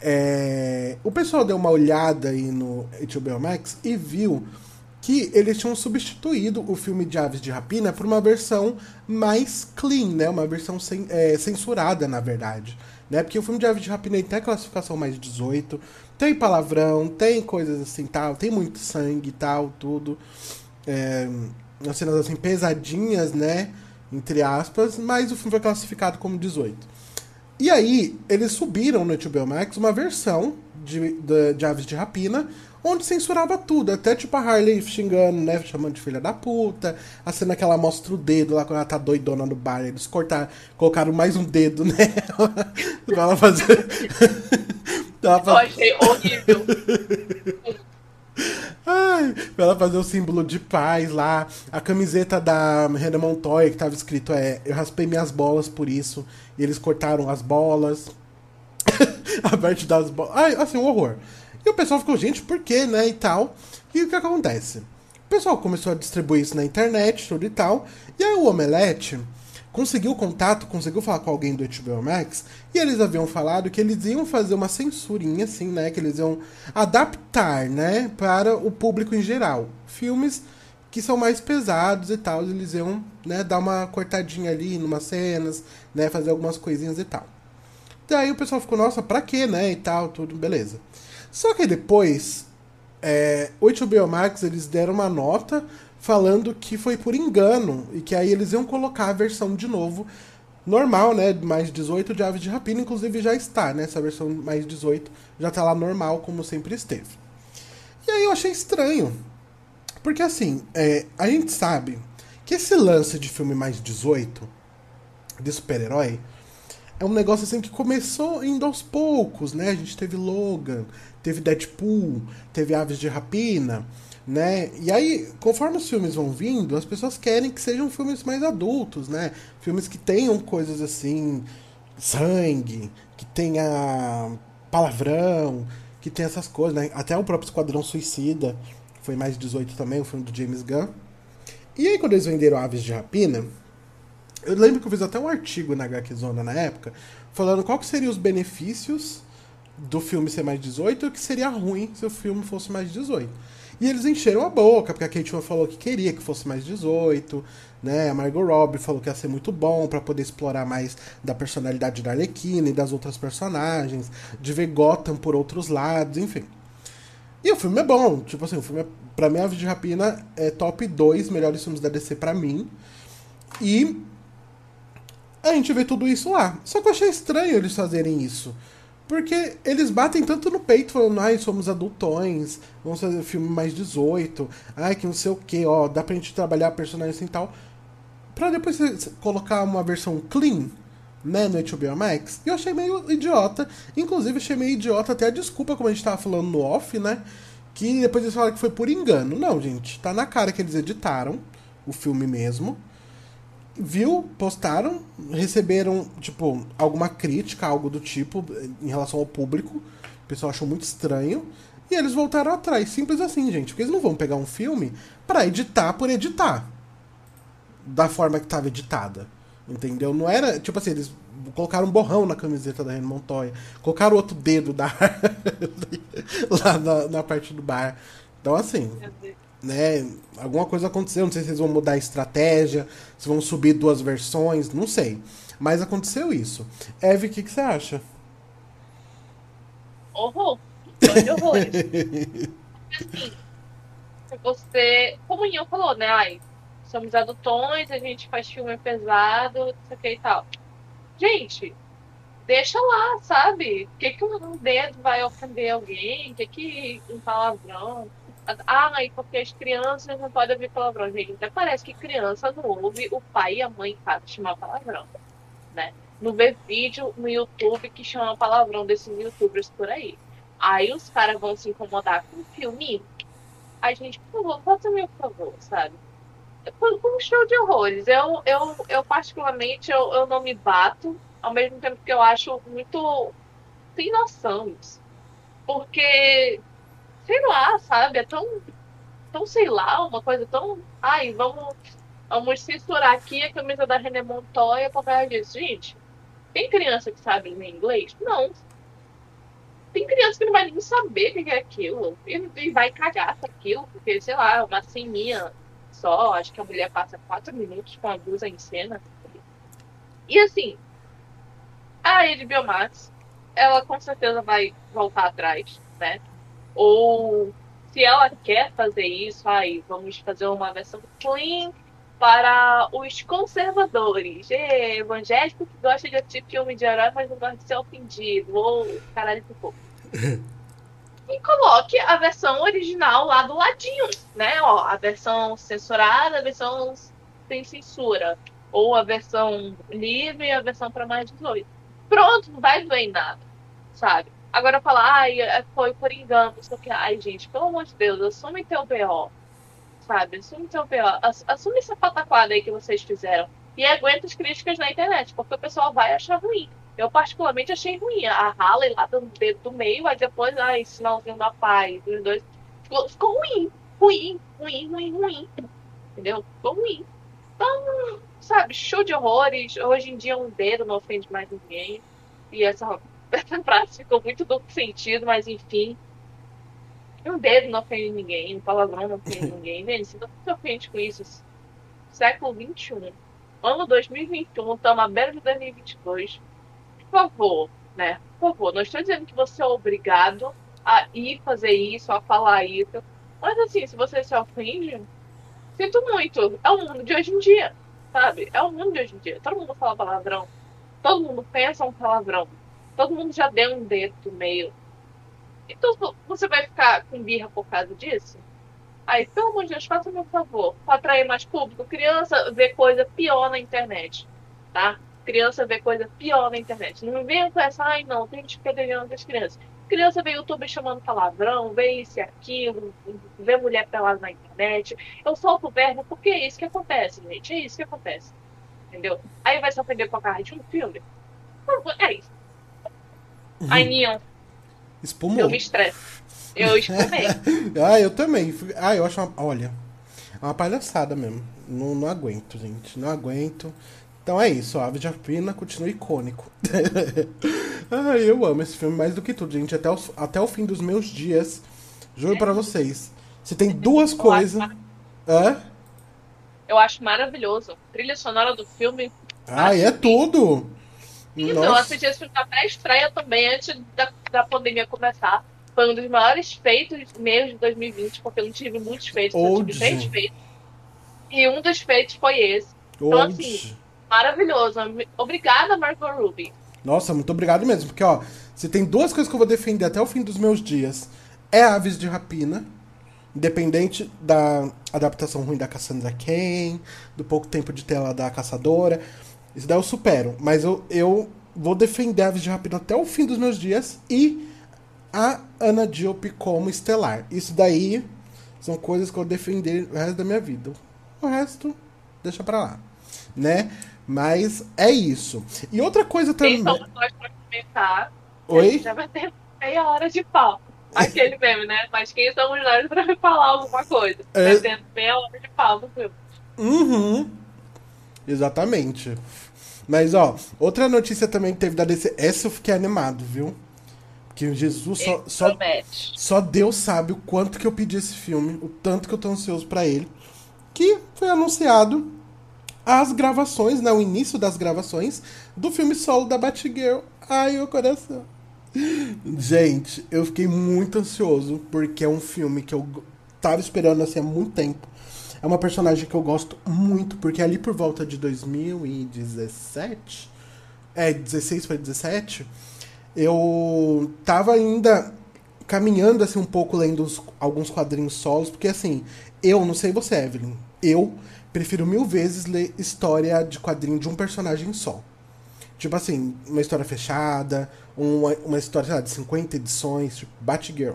É, o pessoal deu uma olhada aí no HBO Max e viu que eles tinham substituído o filme de Aves de Rapina por uma versão mais clean, né? Uma versão sem, é, censurada, na verdade. Né? Porque o filme de Aves de Rapina tem a classificação mais 18, tem palavrão, tem coisas assim, tal, tem muito sangue e tal, tudo. É, as cenas assim pesadinhas, né? Entre aspas, mas o filme foi classificado como 18. E aí, eles subiram no HBO Max uma versão de, de, de Aves de Rapina, onde censurava tudo, até tipo a Harley xingando, né, chamando de filha da puta, a cena que ela mostra o dedo lá quando ela tá doidona no bar, eles cortaram, colocaram mais um dedo nela, [LAUGHS] pra ela fazer... [LAUGHS] Eu achei horrível. [LAUGHS] Ai, pra ela fazer o símbolo de paz lá. A camiseta da Renan Montoya que tava escrito é Eu raspei minhas bolas por isso. E eles cortaram as bolas. [LAUGHS] a parte das bolas. Ai, assim, um horror. E o pessoal ficou, gente, por quê, né? E tal. E o que acontece? O pessoal começou a distribuir isso na internet, tudo e tal. E aí o Omelete conseguiu contato, conseguiu falar com alguém do HBO Max, e eles haviam falado que eles iam fazer uma censurinha, assim, né? Que eles iam adaptar, né, para o público em geral. Filmes que são mais pesados e tal, eles iam, né, dar uma cortadinha ali em umas cenas, né, fazer algumas coisinhas e tal. Daí o pessoal ficou, nossa, pra quê, né, e tal, tudo, beleza. Só que depois, é, o HBO Max, eles deram uma nota falando que foi por engano e que aí eles iam colocar a versão de novo normal, né, mais 18 de Aves de Rapina, inclusive já está, né, essa versão mais 18 já está lá normal como sempre esteve. E aí eu achei estranho, porque assim, é, a gente sabe que esse lance de filme mais 18 de super-herói é um negócio assim que começou indo aos poucos, né? A gente teve Logan, teve Deadpool, teve Aves de Rapina, né? E aí, conforme os filmes vão vindo, as pessoas querem que sejam filmes mais adultos, né? Filmes que tenham coisas assim, sangue, que tenha palavrão, que tenha essas coisas, né? Até o próprio Esquadrão Suicida foi mais 18 também, o filme do James Gunn. E aí, quando eles venderam Aves de Rapina, eu lembro que eu fiz até um artigo na HQ Zona na época, falando qual que seriam os benefícios do filme ser mais 18 e o que seria ruim se o filme fosse mais 18. E eles encheram a boca, porque a Kate falou que queria que fosse mais 18, né? A Margot Robbie falou que ia ser muito bom para poder explorar mais da personalidade da Arlequina e das outras personagens, de ver Gotham por outros lados, enfim. E o filme é bom, tipo assim, o filme é, pra mim, Ave de Rapina é top 2 melhores filmes da DC pra mim. E a gente vê tudo isso lá. Só que eu achei estranho eles fazerem isso. Porque eles batem tanto no peito, falando, ai, somos adultões, vamos fazer filme mais 18, ai, que não sei o que, ó, dá pra gente trabalhar personagens assim e tal. Pra depois colocar uma versão clean, né, no HBO Max. E eu achei meio idiota. Inclusive, achei meio idiota até a desculpa, como a gente tava falando no off, né? Que depois eles falaram que foi por engano. Não, gente, tá na cara que eles editaram o filme mesmo viu, postaram, receberam, tipo, alguma crítica, algo do tipo, em relação ao público. O pessoal achou muito estranho. E eles voltaram atrás. Simples assim, gente. Porque eles não vão pegar um filme para editar por editar. Da forma que estava editada. Entendeu? Não era. Tipo assim, eles colocaram um borrão na camiseta da Renan Montoya. Colocaram outro dedo da [LAUGHS] lá na, na parte do bar. Então, assim né? Alguma coisa aconteceu, não sei se eles vão mudar a estratégia, se vão subir duas versões, não sei. Mas aconteceu isso. Eve, o que, que você acha? Horror. Dois horrores. assim, você, como o Ian falou, né? Ai, somos adultões, a gente faz filme pesado, não sei o que e tal. Gente, deixa lá, sabe? O que, que um dedo vai ofender alguém? O que, que um palavrão? E porque as crianças não podem ouvir palavrão. Gente, até parece que criança não ouve o pai e a mãe em casa chamar palavrão, né? Não vê vídeo no YouTube que chama palavrão desses youtubers por aí. Aí os caras vão se incomodar com o filme. A gente, por favor, faça-me por favor, sabe? Com um show de horrores. Eu, eu, eu particularmente, eu, eu não me bato, ao mesmo tempo que eu acho muito sem noção isso. Porque sei lá, sabe? É tão, tão sei lá, uma coisa tão. Ai, vamos, vamos censurar aqui a camisa da René Montoya por causa disso. Gente, tem criança que sabe ler inglês? Não. Tem criança que não vai nem saber o que é aquilo. E, e vai cagar com aquilo, porque, sei lá, uma ceninha só. Acho que a mulher passa quatro minutos com a blusa em cena. E assim, a HBO Max, ela com certeza vai voltar atrás, né? Ou se ela quer fazer isso, aí vamos fazer uma versão clean para os conservadores, é, evangélico que gosta de assistir filme de herói, mas não gosta de ser ofendido, ou caralho que pouco. e coloque a versão original lá do ladinho, né? Ó, a versão censurada, a versão sem censura. Ou a versão livre e a versão para mais 18. Pronto, não vai doer em nada, sabe? Agora falar, ai, é, foi por engano, só que, ai, gente, pelo amor de Deus, assume teu BO. Sabe? Assume teu BO. Assume essa pataquada aí que vocês fizeram. E aguenta as críticas na internet, porque o pessoal vai achar ruim. Eu particularmente achei ruim. A Harley lá dando dedo do meio, aí depois, ai, sinalzinho da paz, os dois. Ficou, ficou ruim. Ruim, ruim, ruim, ruim. Entendeu? Ficou ruim. Então, sabe, show de horrores. Hoje em dia um dedo não ofende mais ninguém. E essa [LAUGHS] essa frase ficou muito duplo sentido, mas enfim. Um dedo não ofende ninguém, um palavrão não ofende [LAUGHS] ninguém. Você não se ofende com isso. Século XXI. Ano 2021, estamos beira de 2022. Por favor, né? Por favor, não estou dizendo que você é obrigado a ir fazer isso, a falar isso. Mas assim, se você se ofende, sinto muito. É o mundo de hoje em dia, sabe? É o mundo de hoje em dia. Todo mundo fala palavrão. Todo mundo pensa um palavrão. Todo mundo já deu um dedo no meio. Então você vai ficar com birra por causa disso? Aí, pelo amor de Deus, faça meu favor. Para atrair mais público, criança vê coisa pior na internet. Tá? Criança vê coisa pior na internet. Não vem com essa, ai não, tem que ficar devendo as crianças. Criança vê YouTube chamando palavrão, vê isso e aquilo, vê mulher pelada na internet. Eu solto o verbo porque é isso que acontece, gente. É isso que acontece. Entendeu? Aí vai se ofender com a cara de um filme. É isso. Uhum. Ai, Nian. Espumou. Eu me estresse. Eu espumei. [LAUGHS] ah, eu também. Ah, eu acho uma. Olha. É uma palhaçada mesmo. Não, não aguento, gente. Não aguento. Então é isso, ó. Ave de Apina continua icônico. [LAUGHS] Ah, eu amo esse filme mais do que tudo, gente. Até, os, até o fim dos meus dias. Juro pra vocês. Se tem duas coisas. Hã? Eu acho maravilhoso. A trilha sonora do filme. Ah, é tudo! Isso, eu assisti esse filme na pré-estreia também, antes da, da pandemia começar. Foi um dos maiores feitos meus de 2020, porque eu não tive muitos feitos, eu tive três feitos. E um dos feitos foi esse. Então, assim, maravilhoso. Obrigada, Marco Ruby. Nossa, muito obrigado mesmo. Porque, ó, se tem duas coisas que eu vou defender até o fim dos meus dias, é Aves de Rapina. Independente da adaptação ruim da Cassandra Cain, do pouco tempo de tela da Caçadora. Isso daí eu supero. Mas eu, eu vou defender Aves de Rapina até o fim dos meus dias. E a Ana Diop como estelar. Isso daí são coisas que eu defender o resto da minha vida. O resto, deixa pra lá. Né? Mas é isso. E outra coisa também. Nós pra comentar? Oi? Já vai ter meia hora de pau. Aquele meme, né? Mas quem somos nós pra falar alguma coisa? É... Vai ter meia hora de pau no filme. Uhum. Exatamente. Mas, ó, outra notícia também que teve da DC. Essa eu fiquei animado, viu? Que Jesus só, só, só Deus sabe o quanto que eu pedi esse filme, o tanto que eu tô ansioso para ele. Que foi anunciado as gravações, né? O início das gravações do filme solo da Batgirl. Ai, meu coração. Gente, eu fiquei muito ansioso, porque é um filme que eu tava esperando assim há muito tempo. É uma personagem que eu gosto muito, porque ali por volta de 2017, é, 16 para 17, eu tava ainda caminhando assim um pouco lendo os, alguns quadrinhos solos, porque assim, eu não sei você, Evelyn, eu prefiro mil vezes ler história de quadrinho de um personagem só. Tipo assim, uma história fechada, uma, uma história, lá, de 50 edições, tipo Batgirl.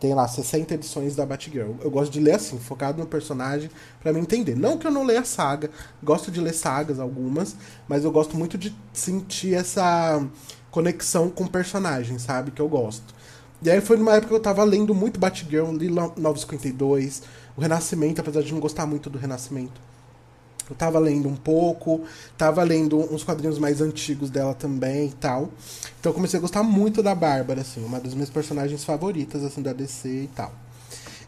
Tem lá 60 edições da Batgirl. Eu gosto de ler assim, focado no personagem, para me entender. Não que eu não leia a saga, gosto de ler sagas algumas, mas eu gosto muito de sentir essa conexão com o personagem, sabe? Que eu gosto. E aí foi numa época que eu tava lendo muito Batgirl, li 952, o Renascimento, apesar de não gostar muito do Renascimento. Eu tava lendo um pouco, tava lendo uns quadrinhos mais antigos dela também e tal. Então eu comecei a gostar muito da Bárbara, assim, uma das minhas personagens favoritas, assim, da DC e tal.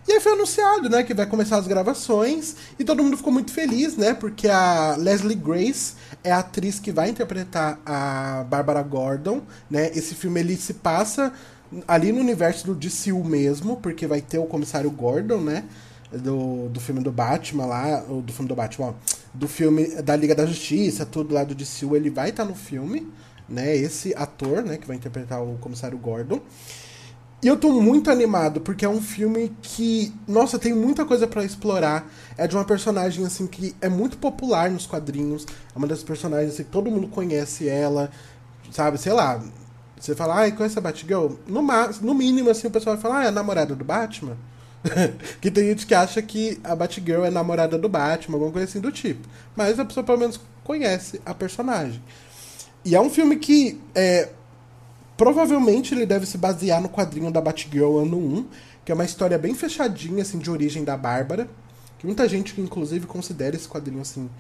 E aí foi anunciado, né, que vai começar as gravações e todo mundo ficou muito feliz, né, porque a Leslie Grace é a atriz que vai interpretar a Bárbara Gordon, né? Esse filme ele se passa ali no universo do DCU mesmo, porque vai ter o comissário Gordon, né? do, do filme do Batman lá, do filme do Batman, ó, do filme da Liga da Justiça, tudo lá do DCU, ele vai estar tá no filme, né? Esse ator, né, que vai interpretar o comissário Gordon. E eu tô muito animado, porque é um filme que, nossa, tem muita coisa para explorar. É de uma personagem, assim, que é muito popular nos quadrinhos. É uma das personagens, assim, que todo mundo conhece ela, sabe? Sei lá, você fala, ai, conhece a Batgirl? No, no mínimo, assim, o pessoal vai falar, ah, é a namorada do Batman? [LAUGHS] que tem gente que acha que a Batgirl é namorada do Batman, alguma coisa assim do tipo. Mas a pessoa pelo menos conhece a personagem. E é um filme que é, provavelmente ele deve se basear no quadrinho da Batgirl ano 1, que é uma história bem fechadinha assim de origem da Bárbara, que muita gente inclusive considera esse quadrinho assim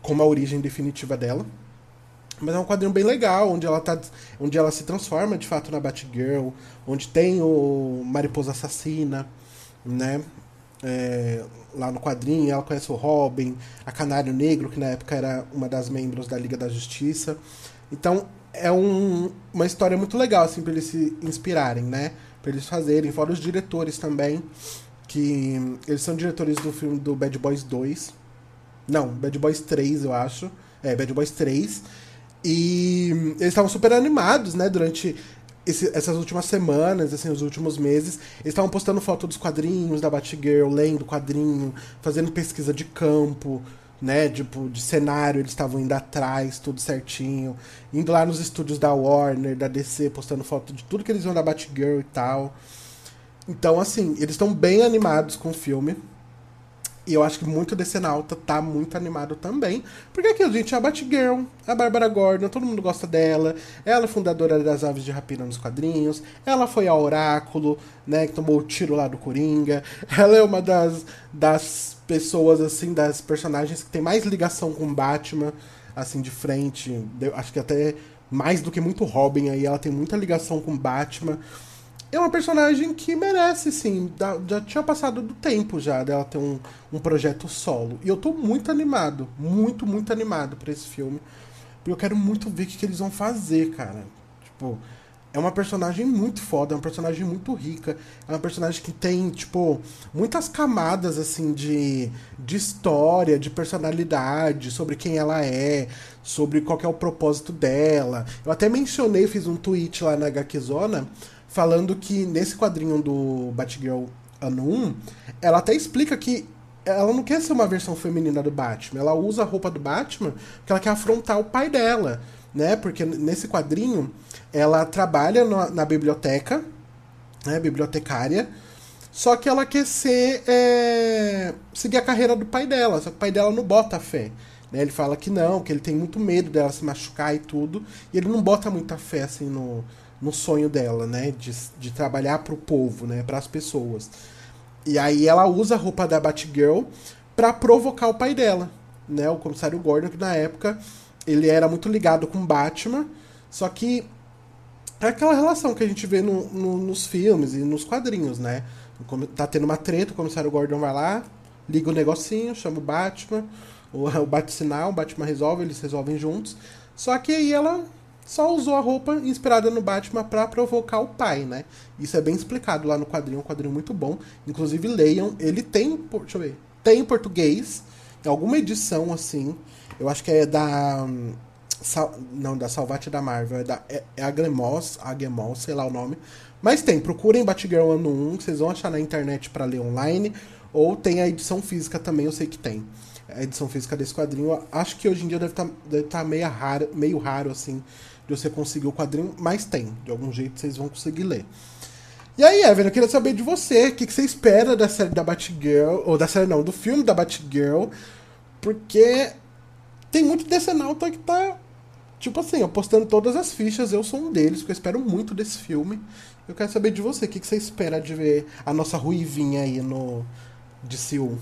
como a origem definitiva dela. Mas é um quadrinho bem legal, onde ela, tá, onde ela se transforma de fato na Batgirl, onde tem o Mariposa Assassina, né? É, lá no quadrinho, ela conhece o Robin, a Canário Negro, que na época era uma das membros da Liga da Justiça. Então é um, uma história muito legal, assim, para eles se inspirarem, né? Para eles fazerem, fora os diretores também, que eles são diretores do filme do Bad Boys 2. Não, Bad Boys 3, eu acho. É, Bad Boys 3. E eles estavam super animados, né, durante esse, essas últimas semanas, assim, os últimos meses. Eles estavam postando foto dos quadrinhos da Batgirl, lendo quadrinho, fazendo pesquisa de campo, né, tipo, de cenário, eles estavam indo atrás, tudo certinho. Indo lá nos estúdios da Warner, da DC, postando foto de tudo que eles viam da Batgirl e tal. Então, assim, eles estão bem animados com o filme. E eu acho que muito desse Nauta tá muito animado também. Porque aqui, gente, a Batgirl, a Bárbara Gordon, todo mundo gosta dela. Ela é fundadora das Aves de Rapina nos quadrinhos. Ela foi a Oráculo, né, que tomou o tiro lá do Coringa. [LAUGHS] Ela é uma das, das pessoas, assim, das personagens que tem mais ligação com Batman, assim, de frente. Eu acho que até mais do que muito Robin aí, ela tem muita ligação com Batman. É uma personagem que merece, sim. Já tinha passado do tempo já dela ter um, um projeto solo. E eu tô muito animado, muito, muito animado para esse filme. Porque eu quero muito ver o que, que eles vão fazer, cara. Tipo, é uma personagem muito foda, é uma personagem muito rica, é uma personagem que tem, tipo, muitas camadas, assim, de, de história, de personalidade, sobre quem ela é, sobre qual é o propósito dela. Eu até mencionei, fiz um tweet lá na HQzona, falando que nesse quadrinho do Batgirl ano 1, ela até explica que ela não quer ser uma versão feminina do Batman, ela usa a roupa do Batman porque ela quer afrontar o pai dela né? Porque nesse quadrinho ela trabalha no, na biblioteca, né? Bibliotecária. Só que ela quer ser. É, seguir a carreira do pai dela. Só que o pai dela não bota fé. Né? Ele fala que não, que ele tem muito medo dela se machucar e tudo. E ele não bota muita fé assim no, no sonho dela, né? De, de trabalhar pro povo, né? Para as pessoas. E aí ela usa a roupa da Batgirl para provocar o pai dela, né? O comissário Gordon, que na época ele era muito ligado com Batman, só que é aquela relação que a gente vê no, no, nos filmes e nos quadrinhos, né? Tá tendo uma treta, o comissário Gordon vai lá, liga o negocinho, chama o Batman, o, [LAUGHS] o bate-sinal, o Batman resolve, eles resolvem juntos. Só que aí ela só usou a roupa inspirada no Batman para provocar o pai, né? Isso é bem explicado lá no quadrinho, um quadrinho muito bom. Inclusive leiam, ele tem, deixa eu ver, tem em português, em alguma edição assim. Eu acho que é da. Sal, não, da Salvate da Marvel. É da é, é Agremos, sei lá o nome. Mas tem, procurem Batgirl ano 1, que vocês vão achar na internet para ler online. Ou tem a edição física também, eu sei que tem. A edição física desse quadrinho. Acho que hoje em dia deve estar tá, deve tá meio, raro, meio raro, assim, de você conseguir o quadrinho, mas tem. De algum jeito vocês vão conseguir ler. E aí, Evan, eu queria saber de você, o que, que você espera da série da Batgirl, ou da série não, do filme da Batgirl, porque tem muito decenalta que tá, tipo assim, apostando todas as fichas. Eu sou um deles, porque eu espero muito desse filme. Eu quero saber de você, o que, que você espera de ver a nossa ruivinha aí no DCU?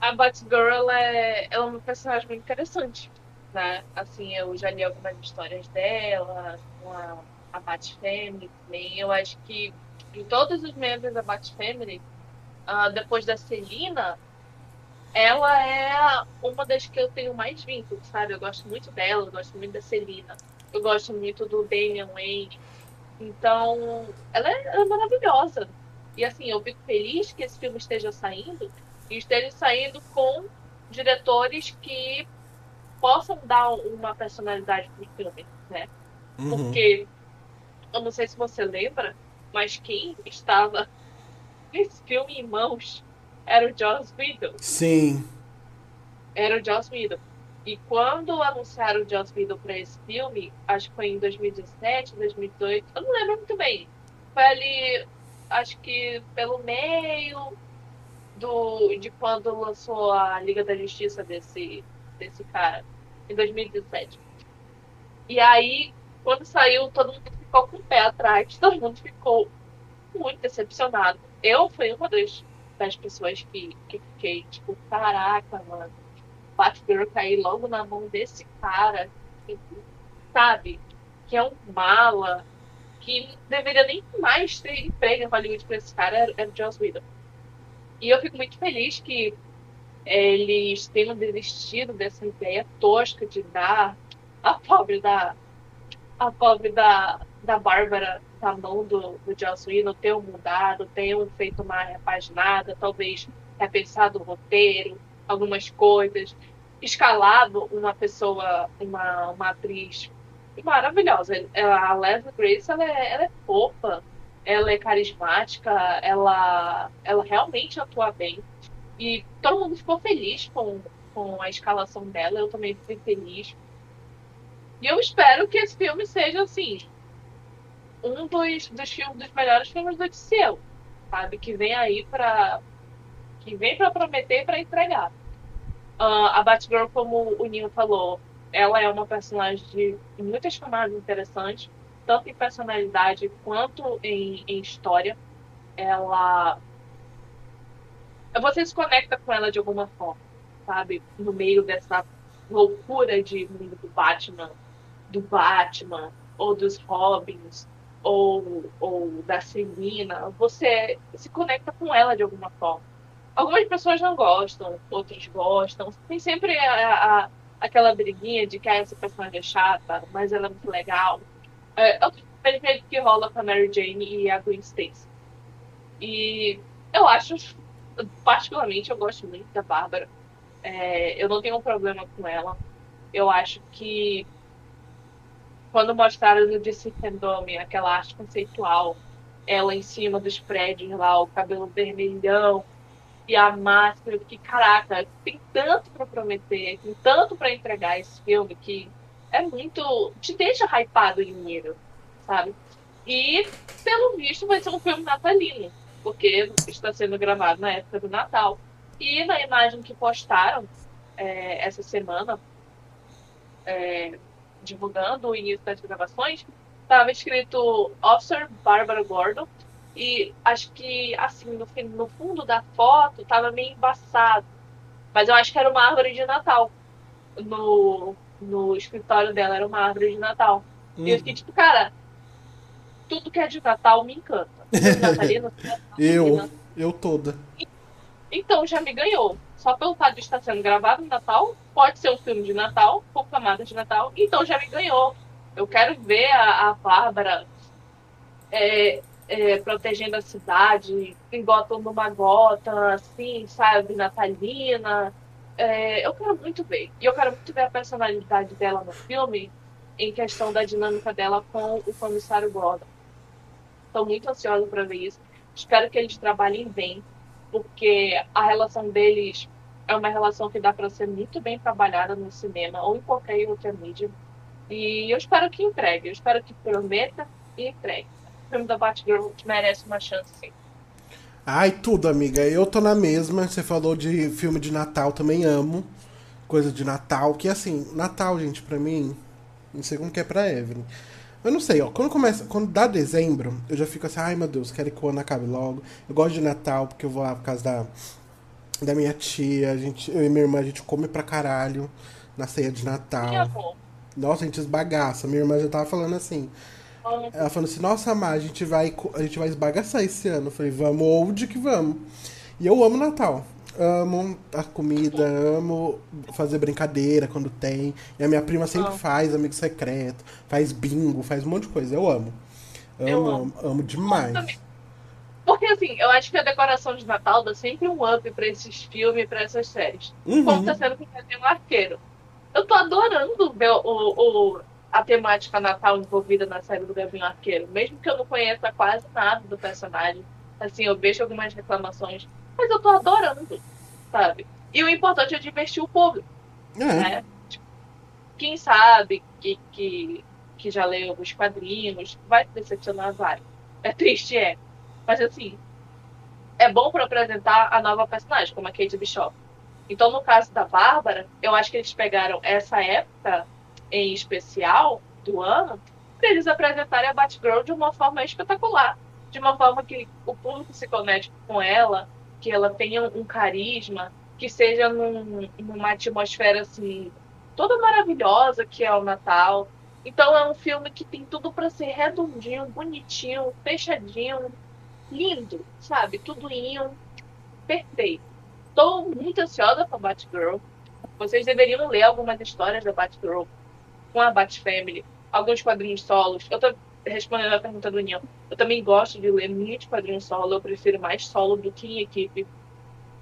A Batgirl é, é uma personagem muito interessante, né? Assim, eu já li algumas histórias dela, com a, a Bat Family também. Eu acho que de todos os membros da Bat Family, uh, depois da Celina, ela é uma das que eu tenho mais vínculo, sabe? Eu gosto muito dela, eu gosto muito da Celina, eu gosto muito do Damian Wayne. Então, ela é, ela é maravilhosa. E assim, eu fico feliz que esse filme esteja saindo e esteja saindo com diretores que possam dar uma personalidade pro filme, né? Uhum. Porque eu não sei se você lembra, mas quem estava [LAUGHS] nesse filme em mãos era o Joss Whedon. Sim. Era o Joss Whedon. E quando anunciaram o Joss Whedon para esse filme, acho que foi em 2017, 2018, eu não lembro muito bem. Foi ali, acho que pelo meio do, de quando lançou a Liga da Justiça desse, desse cara, em 2017. E aí, quando saiu, todo mundo ficou com o pé atrás, [LAUGHS] todo mundo ficou muito decepcionado. Eu fui uma das das pessoas que, que fiquei, tipo, caraca, mano, Batgirl cair logo na mão desse cara, que, sabe? Que é um mala, que deveria nem mais ter emprego em Hollywood pra esse cara, era, era o Joss Whedon. E eu fico muito feliz que eles tenham desistido dessa ideia tosca de dar a pobre da a pobre da, da Bárbara na mão do, do Joss Whedon tenham mudado, tenham feito uma repaginada, talvez repensado o roteiro, algumas coisas, escalado uma pessoa, uma, uma atriz maravilhosa. A Leslie Grace, ela é, ela é fofa, ela é carismática, ela, ela realmente atua bem. E todo mundo ficou feliz com, com a escalação dela, eu também fiquei feliz. E eu espero que esse filme seja assim, um dos, dos, filmes, dos melhores filmes do DCU, sabe? Que vem aí pra. que vem pra prometer e pra entregar. Uh, a Batgirl, como o Ninho falou, ela é uma personagem de muitas camadas interessantes, tanto em personalidade quanto em, em história. Ela. Você se conecta com ela de alguma forma, sabe? No meio dessa loucura de mundo do Batman do Batman, ou dos Robins, ou, ou da Celina, você se conecta com ela de alguma forma. Algumas pessoas não gostam, outras gostam. Tem sempre a, a, aquela briguinha de que ah, essa personagem é chata, mas ela é muito legal. É, é o tipo que rola com a Mary Jane e a Gwen Stacy. E eu acho, particularmente, eu gosto muito da Bárbara. É, eu não tenho um problema com ela. Eu acho que quando mostraram no DC Fandom aquela arte conceitual, ela em cima dos prédios lá, o cabelo vermelhão e a máscara, que caraca, tem tanto para prometer, tem tanto para entregar esse filme que é muito. te deixa hypado em dinheiro, sabe? E, pelo visto, vai ser um filme natalino, porque está sendo gravado na época do Natal. E na imagem que postaram é, essa semana, é, divulgando o início das gravações, estava escrito Officer Barbara Gordon. E acho que, assim, no, no fundo da foto estava meio embaçado. Mas eu acho que era uma árvore de Natal. No, no escritório dela era uma árvore de Natal. Hum. E eu fiquei tipo, cara, tudo que é de Natal me encanta. Natalina, eu, [LAUGHS] eu toda. Então já me ganhou só pelo fato de estar sendo gravado no Natal, pode ser um filme de Natal, com camada de Natal, então já me ganhou. Eu quero ver a, a Bárbara é, é, protegendo a cidade, em Gotham numa gota, assim, sabe, natalina. É, eu quero muito ver. E eu quero muito ver a personalidade dela no filme, em questão da dinâmica dela com o comissário Gordon. Estou muito ansiosa para ver isso. Espero que eles trabalhem bem, porque a relação deles é uma relação que dá para ser muito bem trabalhada no cinema ou em qualquer outra mídia. E eu espero que entregue, eu espero que prometa e entregue. O filme da Batgirl merece uma chance, sim. Ai, tudo, amiga. Eu tô na mesma. Você falou de filme de Natal, também amo. Coisa de Natal. Que assim, Natal, gente, pra mim. Não sei como que é pra Evelyn. Eu não sei, ó. Quando começa. Quando dá dezembro, eu já fico assim, ai meu Deus, quero que o ano acabe logo. Eu gosto de Natal, porque eu vou lá por causa da da minha tia. A gente, eu e minha irmã, a gente come pra caralho na ceia de Natal. Nossa, a gente esbagaça. Minha irmã já tava falando assim. Ela falando assim, nossa, Má, a gente vai, a gente vai esbagaçar esse ano. Eu falei, vamos, old que vamos. E eu amo Natal. Amo a comida, amo fazer brincadeira quando tem. E a minha prima sempre faz amigo secreto, faz bingo, faz um monte de coisa. Eu amo. Amo, eu amo. amo, amo demais. Porque, assim, eu acho que a decoração de Natal dá sempre um up pra esses filmes pra essas séries. Uhum. Como tá sendo com o um arqueiro. Eu tô adorando ver o, o, a temática Natal envolvida na série do Gavião Arqueiro. Mesmo que eu não conheça quase nada do personagem. Assim, eu vejo algumas reclamações. Mas eu tô adorando, sabe? E o importante é divertir o público. É. Né? Tipo, quem sabe que, que, que já leu os quadrinhos vai decepcionar vários. É triste, é. Mas assim, é bom para apresentar a nova personagem, como a Kate Bishop. Então, no caso da Bárbara, eu acho que eles pegaram essa época em especial do ano para eles apresentarem a Batgirl de uma forma espetacular. De uma forma que o público se conecte com ela, que ela tenha um carisma, que seja num, numa atmosfera assim, toda maravilhosa que é o Natal. Então é um filme que tem tudo para ser redondinho, bonitinho, fechadinho, lindo, sabe? Tudo indo perfeito. Estou muito ansiosa para Batgirl. Vocês deveriam ler algumas histórias da Batgirl com a Batfamily, alguns quadrinhos solos. Eu tô respondendo a pergunta do Nião. Eu também gosto de ler muitos quadrinhos solo. Eu prefiro mais solo do que em equipe.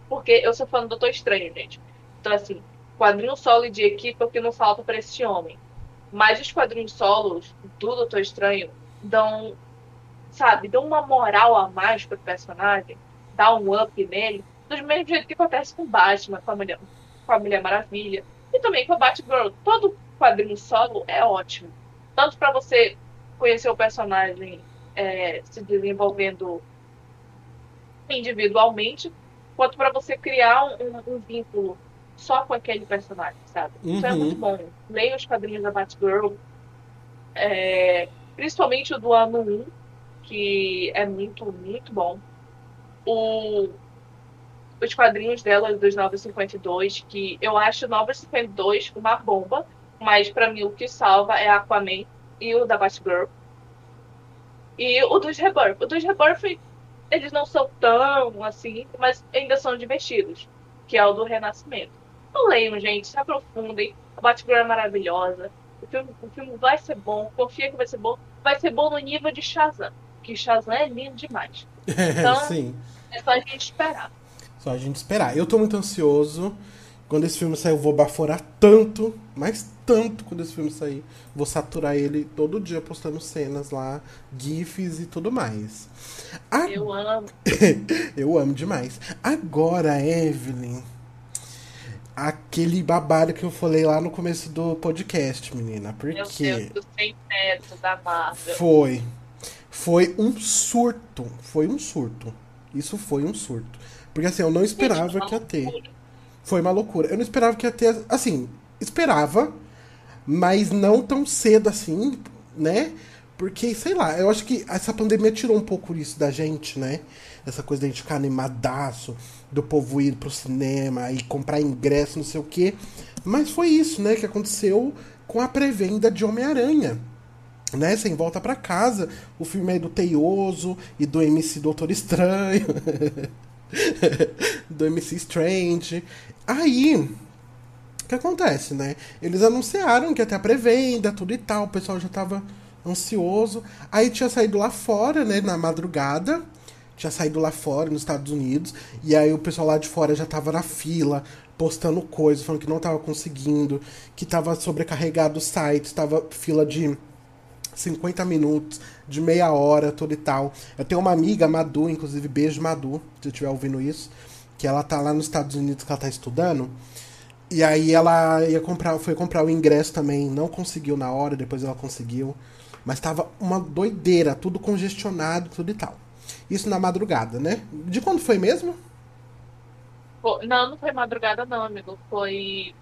Porque eu sou fã do Doutor Estranho, gente. Então, assim, quadrinho solo e de equipe é o que não falta para esse homem. Mas os quadrinhos solos do Doutor Estranho dão sabe, dá uma moral a mais pro personagem, dá um up nele, do mesmo jeito que acontece com Batman, com a Mulher, com a Mulher Maravilha, e também com a Batgirl. Todo quadrinho solo é ótimo. Tanto para você conhecer o personagem é, se desenvolvendo individualmente, quanto para você criar um, um, vínculo só com aquele personagem, sabe? Uhum. Isso é muito uhum. bom. Leia os quadrinhos da Batgirl, é, principalmente o do ano 1, que é muito, muito bom. O, os quadrinhos dela dos 952, que eu acho 952 uma bomba, Mas pra mim o que salva é Aquaman e o da Batgirl. E o dos Rebirth. O dos Rebirth, eles não são tão assim, mas ainda são divertidos. Que é o do Renascimento. Não leiam, gente, se aprofundem. A Batgirl é maravilhosa. O filme, o filme vai ser bom, confia que vai ser bom. Vai ser bom no nível de Shazam. Que Shazam é lindo demais. [LAUGHS] Então, Sim. é só a gente esperar. Só a gente esperar. Eu tô muito ansioso. Quando esse filme sair, eu vou baforar tanto, mas tanto quando esse filme sair. Vou saturar ele todo dia postando cenas lá, GIFs e tudo mais. A- Eu amo. [LAUGHS] eu amo demais. Agora, Evelyn. Aquele babado que eu falei lá no começo do podcast, menina. Por Meu quê? Deus do sem teto da Marvel. Foi. Foi um surto. Foi um surto. Isso foi um surto. Porque assim, eu não esperava Gente, que ia ter. Foi uma loucura. Eu não esperava que ia ter. Assim, esperava, mas não tão cedo assim, né? Porque, sei lá, eu acho que essa pandemia tirou um pouco isso da gente, né? Essa coisa da gente ficar animadaço, do povo ir pro cinema e comprar ingresso, não sei o quê. Mas foi isso, né, que aconteceu com a pré-venda de Homem-Aranha. Né, sem volta pra casa, o filme aí do Teioso e do MC Doutor Estranho. [LAUGHS] do MC Strange. Aí, que acontece, né? Eles anunciaram que ter a pré-venda, tudo e tal, o pessoal já tava ansioso. Aí tinha saído lá fora, né, na madrugada. Tinha saído lá fora, nos Estados Unidos. E aí o pessoal lá de fora já tava na fila, postando coisas, falando que não tava conseguindo, que tava sobrecarregado o site, tava fila de 50 minutos, de meia hora, tudo e tal. Eu tenho uma amiga, Madu, inclusive, beijo Madu, se estiver ouvindo isso, que ela tá lá nos Estados Unidos que ela tá estudando. E aí ela ia comprar, foi comprar o ingresso também, não conseguiu na hora, depois ela conseguiu. Mas tava uma doideira, tudo congestionado, tudo e tal. Isso na madrugada, né? De quando foi mesmo? Não, não foi madrugada, não, amigo. Foi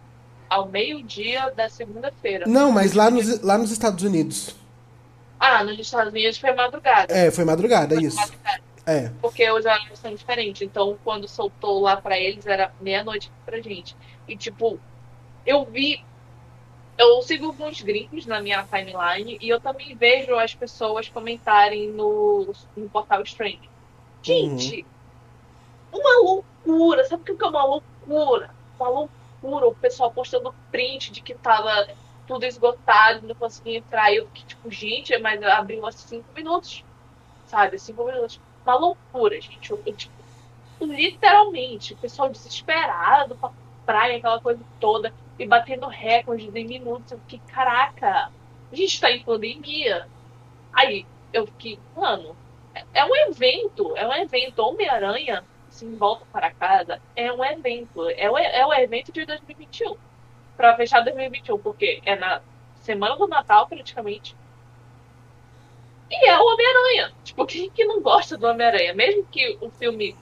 ao meio-dia da segunda-feira. Não, mas lá nos, lá nos Estados Unidos. Ah, nos Estados Unidos foi madrugada. É, foi madrugada, Foi isso. madrugada, É. Porque os horários são diferentes. Então, quando soltou lá pra eles, era meia-noite pra gente. E, tipo, eu vi. Eu sigo alguns gringos na minha timeline e eu também vejo as pessoas comentarem no, no portal Strange. Gente, uma loucura. Sabe o que é uma loucura? Uma loucura. O pessoal postando print de que tava tudo esgotado, não conseguia entrar. Eu fiquei tipo, gente, mas abriu há cinco minutos. Sabe? Cinco minutos. Uma loucura, gente. Eu, eu, tipo, literalmente, o pessoal desesperado pra praia, aquela coisa toda, e batendo recordes em minutos. Eu fiquei, caraca, a gente tá em pandemia. Aí eu fiquei, mano, é- um evento, é um evento. Homem-Aranha, assim, volta para casa, é um evento. É o, é o evento de 2021. Pra fechar 2021, porque é na semana do Natal, praticamente. E é o Homem-Aranha. Tipo, quem que não gosta do Homem-Aranha? Mesmo que o filme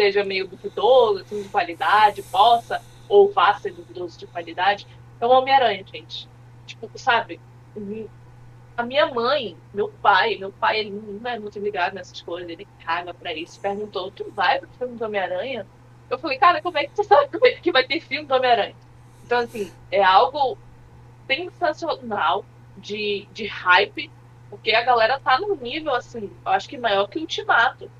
seja meio duvidoso, assim, de qualidade, possa ou vá ser duvidoso de qualidade, é o Homem-Aranha, gente. Tipo, sabe? A minha mãe, meu pai, meu pai, ele não é muito ligado nessas coisas, ele caga pra isso. Perguntou, tu vai pro filme do Homem-Aranha? Eu falei, cara, como é que você [LAUGHS] sabe é que vai ter filme do Homem-Aranha? Então, assim, é algo sensacional de, de hype, porque a galera tá num nível, assim, eu acho que maior que o Ultimato.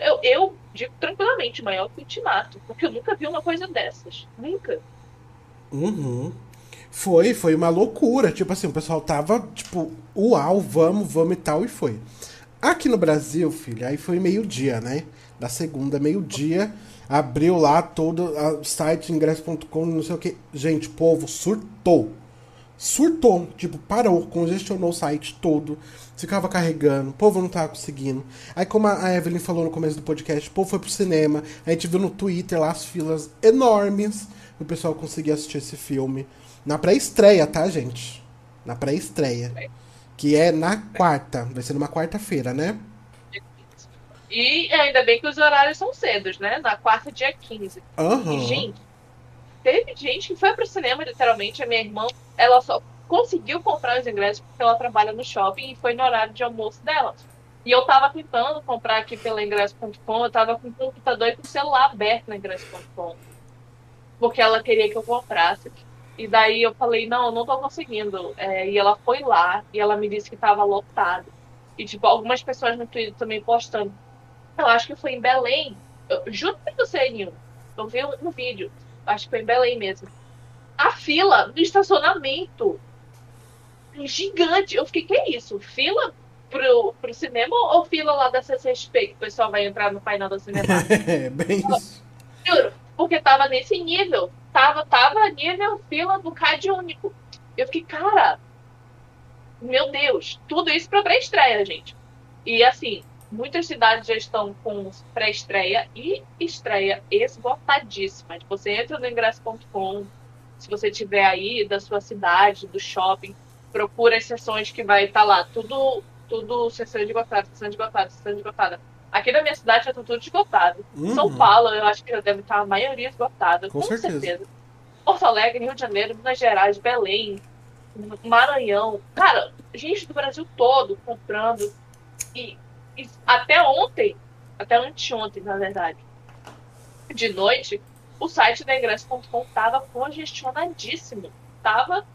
Eu, eu digo tranquilamente, maior que o Ultimato, porque eu nunca vi uma coisa dessas. Nunca. Uhum. Foi, foi uma loucura. Tipo assim, o pessoal tava, tipo, uau, vamos, vamos e tal, e foi. Aqui no Brasil, filho, aí foi meio-dia, né? Da segunda, meio-dia, abriu lá todo o site ingresso.com, não sei o que. Gente, povo surtou. Surtou, tipo, parou, congestionou o site todo, ficava carregando, o povo não tava conseguindo. Aí, como a Evelyn falou no começo do podcast, o povo foi pro cinema, a gente viu no Twitter lá as filas enormes o pessoal conseguir assistir esse filme. Na pré-estreia, tá, gente? Na pré-estreia. Que é na quarta, vai ser numa quarta-feira, né? E ainda bem que os horários são cedos, né? Na quarta, dia 15. Aham. E, gente, teve gente que foi pro cinema, literalmente. A minha irmã, ela só conseguiu comprar os ingressos porque ela trabalha no shopping e foi no horário de almoço dela. E eu tava tentando comprar aqui pela ingresso.com, eu tava com o computador e com o celular aberto na ingresso.com. Porque ela queria que eu comprasse. E daí eu falei, não, não tô conseguindo. É, e ela foi lá e ela me disse que tava lotado. E, tipo, algumas pessoas no Twitter também postando. Eu acho que foi em Belém. Eu, juro que você, Nil. Eu vi no vídeo. Acho que foi em Belém mesmo. A fila do estacionamento. Gigante. Eu fiquei, que é isso? Fila pro, pro cinema ou fila lá da CCXP que o pessoal vai entrar no painel do cinema? [LAUGHS] é, bem isso. Juro, porque tava nesse nível. Tava, tava nível fila do CAD único. Eu fiquei, cara, meu Deus, tudo isso pra pré-estreia, gente. E assim, muitas cidades já estão com pré-estreia e estreia esgotadíssimas. Você entra no ingresso.com, se você tiver aí da sua cidade, do shopping, procura as sessões que vai estar tá lá. Tudo, tudo sessão esgotada, sessão esgotada, sessão esgotada. Aqui na minha cidade já tá tudo esgotado. Uhum. São Paulo, eu acho que já deve estar a maioria esgotada, com, com certeza. certeza. Porto Alegre, Rio de Janeiro, Minas Gerais, Belém, Maranhão. Cara, gente do Brasil todo comprando. E até ontem, até anteontem, na verdade, de noite, o site da ingresso.com tava congestionadíssimo. Tava,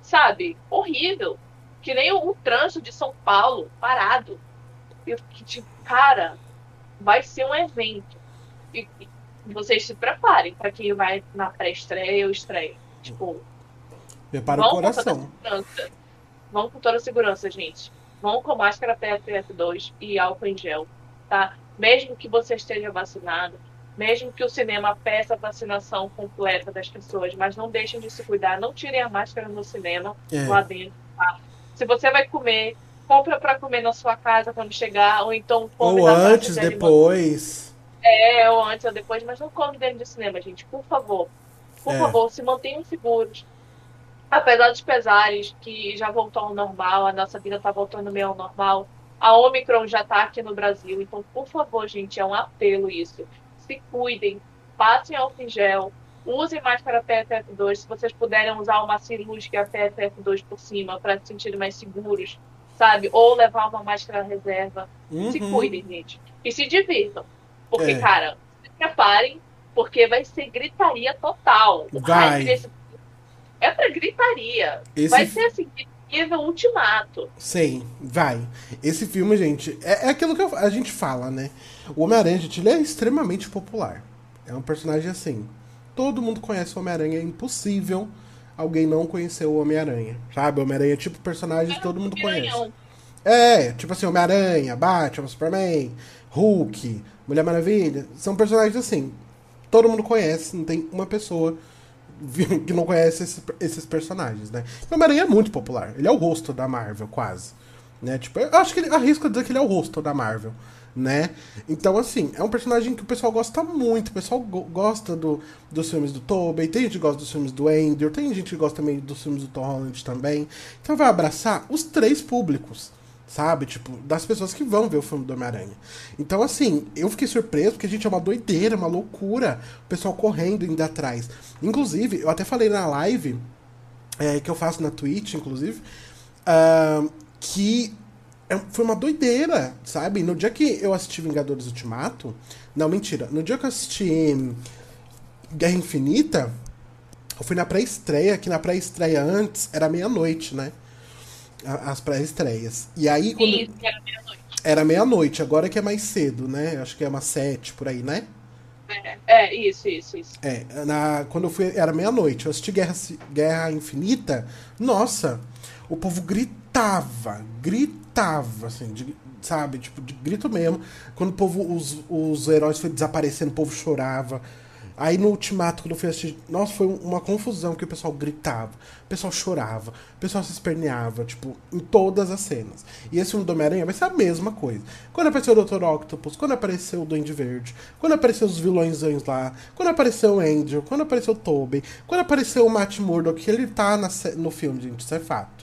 sabe, horrível. Que nem o, o trânsito de São Paulo, parado. Eu tipo, cara, vai ser um evento. E, e vocês se preparem para quem vai na pré-estreia ou estreia. Tipo, Prepara o coração. Vão com toda a segurança, gente. Vão com máscara PFF2 e álcool em gel, tá? Mesmo que você esteja vacinado, mesmo que o cinema peça a vacinação completa das pessoas, mas não deixem de se cuidar, não tirem a máscara no cinema, é. lá dentro, tá? Se você vai comer, compra para comer na sua casa quando chegar, ou então come ou antes, depois. É, ou antes ou depois, mas não come dentro do cinema, gente, por favor. Por é. favor, se mantenham seguros apesar dos pesares que já voltou ao normal, a nossa vida está voltando meio ao normal. A Omicron já está aqui no Brasil, então, por favor, gente, é um apelo isso. Se cuidem, passem álcool em gel, usem máscara PFF2. Se vocês puderem usar uma cirúrgica PFF2 por cima para se sentirem mais seguros, sabe? Ou levar uma máscara reserva. Uhum. Se cuidem, gente. E se divirtam. Porque, é. cara, se preparem, porque vai ser gritaria total. Vai. Desse é pra gritaria. Esse... Vai ser assim, nível ultimato. Sim, vai. Esse filme, gente, é, é aquilo que a gente fala, né? O Homem-Aranha, gente, ele é extremamente popular. É um personagem assim. Todo mundo conhece o Homem-Aranha, é impossível alguém não conhecer o Homem-Aranha. Sabe? O Homem-Aranha é tipo personagem que todo mundo conhece. É, tipo assim, Homem-Aranha, Batman, Superman, Hulk, Mulher Maravilha. São personagens assim. Todo mundo conhece, não tem uma pessoa que não conhece esses, esses personagens, né? O Homem-Aranha é muito popular. Ele é o rosto da Marvel, quase. Né? Tipo, eu acho que ele arrisco dizer que ele é o rosto da Marvel, né? Então, assim, é um personagem que o pessoal gosta muito. O pessoal go gosta do, dos filmes do Tobey, tem gente que gosta dos filmes do Andrew, tem gente que gosta também dos filmes do Tom Holland também. Então vai abraçar os três públicos sabe? Tipo, das pessoas que vão ver o filme do Homem-Aranha. Então, assim, eu fiquei surpreso porque, a gente, é uma doideira, uma loucura. O pessoal correndo indo atrás. Inclusive, eu até falei na live, é, que eu faço na Twitch, inclusive, uh, que é, foi uma doideira, sabe? No dia que eu assisti Vingadores Ultimato. Não, mentira. No dia que eu assisti Guerra Infinita, eu fui na pré-estreia, que na pré-estreia antes era meia-noite, né? As pré-estreias. E aí quando. Isso, era meia-noite. Era meia-noite, agora que é mais cedo, né? Acho que é umas sete por aí, né? É, é isso, isso, isso. É, na, quando eu fui, era meia-noite. Eu assisti Guerra, Guerra Infinita. Nossa, o povo gritava, gritava, assim, de, sabe? Tipo, de grito mesmo. Quando o povo, os, os heróis foi desaparecendo, o povo chorava. Aí no Ultimato, quando eu fui assistir, nossa, foi uma confusão que o pessoal gritava, o pessoal chorava, o pessoal se esperneava, tipo, em todas as cenas. E esse filme do Homem-Aranha vai ser a mesma coisa. Quando apareceu o Dr. Octopus, quando apareceu o Duende Verde, quando apareceu os vilões lá, quando apareceu o Angel, quando apareceu o Tobey, quando apareceu o Matt Murdock, ele tá na, no filme, gente, isso é fato.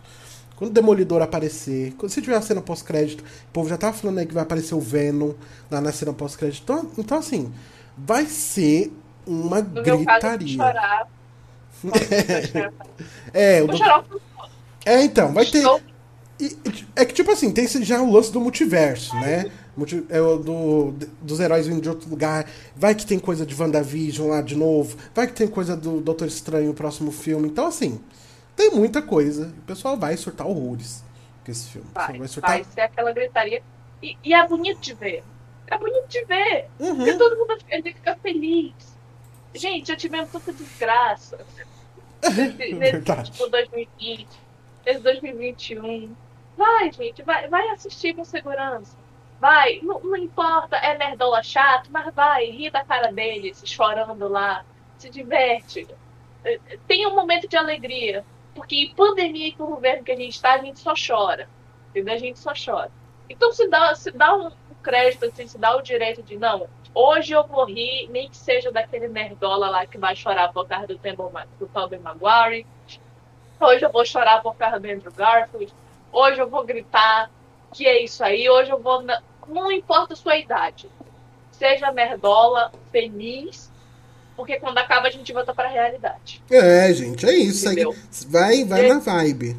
Quando o Demolidor aparecer, se tiver a cena pós-crédito, o povo já tá falando aí que vai aparecer o Venom lá na cena pós-crédito. Então, então, assim, vai ser uma no gritaria. Meu caso, chorar. [LAUGHS] é, é, do... é, então, vai ter. É que, tipo assim, tem já o lance do multiverso, né? é o do, dos heróis vindo de outro lugar. Vai que tem coisa de WandaVision lá de novo. Vai que tem coisa do Doutor Estranho no próximo filme. Então, assim, tem muita coisa. O pessoal vai surtar horrores com esse filme. Vai, vai, surtar... vai ser aquela gritaria. E, e, é bonito de ver. É bonito de ver. Uhum. Porque todo mundo fica feliz. Gente, já tivemos tanta desgraça. [LAUGHS] Nesse, nesse tipo 2020, nesse 2021. Vai, gente, vai, vai assistir com segurança. Vai, não, não importa, é nerdola chato, mas vai, ri da cara deles, chorando lá, se diverte. É, tem um momento de alegria. Porque em pandemia e com o governo que a gente está, a gente só chora. Entendeu? A gente só chora. Então se dá, se dá um crédito, assim, se dá o direito de, não, hoje eu vou rir, nem que seja daquele nerdola lá que vai chorar por causa do, Temple, do Tobey Maguire. Hoje eu vou chorar por causa do Andrew Garfield. Hoje eu vou gritar que é isso aí. Hoje eu vou não importa a sua idade. Seja nerdola, feliz, porque quando acaba a gente volta pra realidade. É, gente, é isso. Aí vai vai na vibe.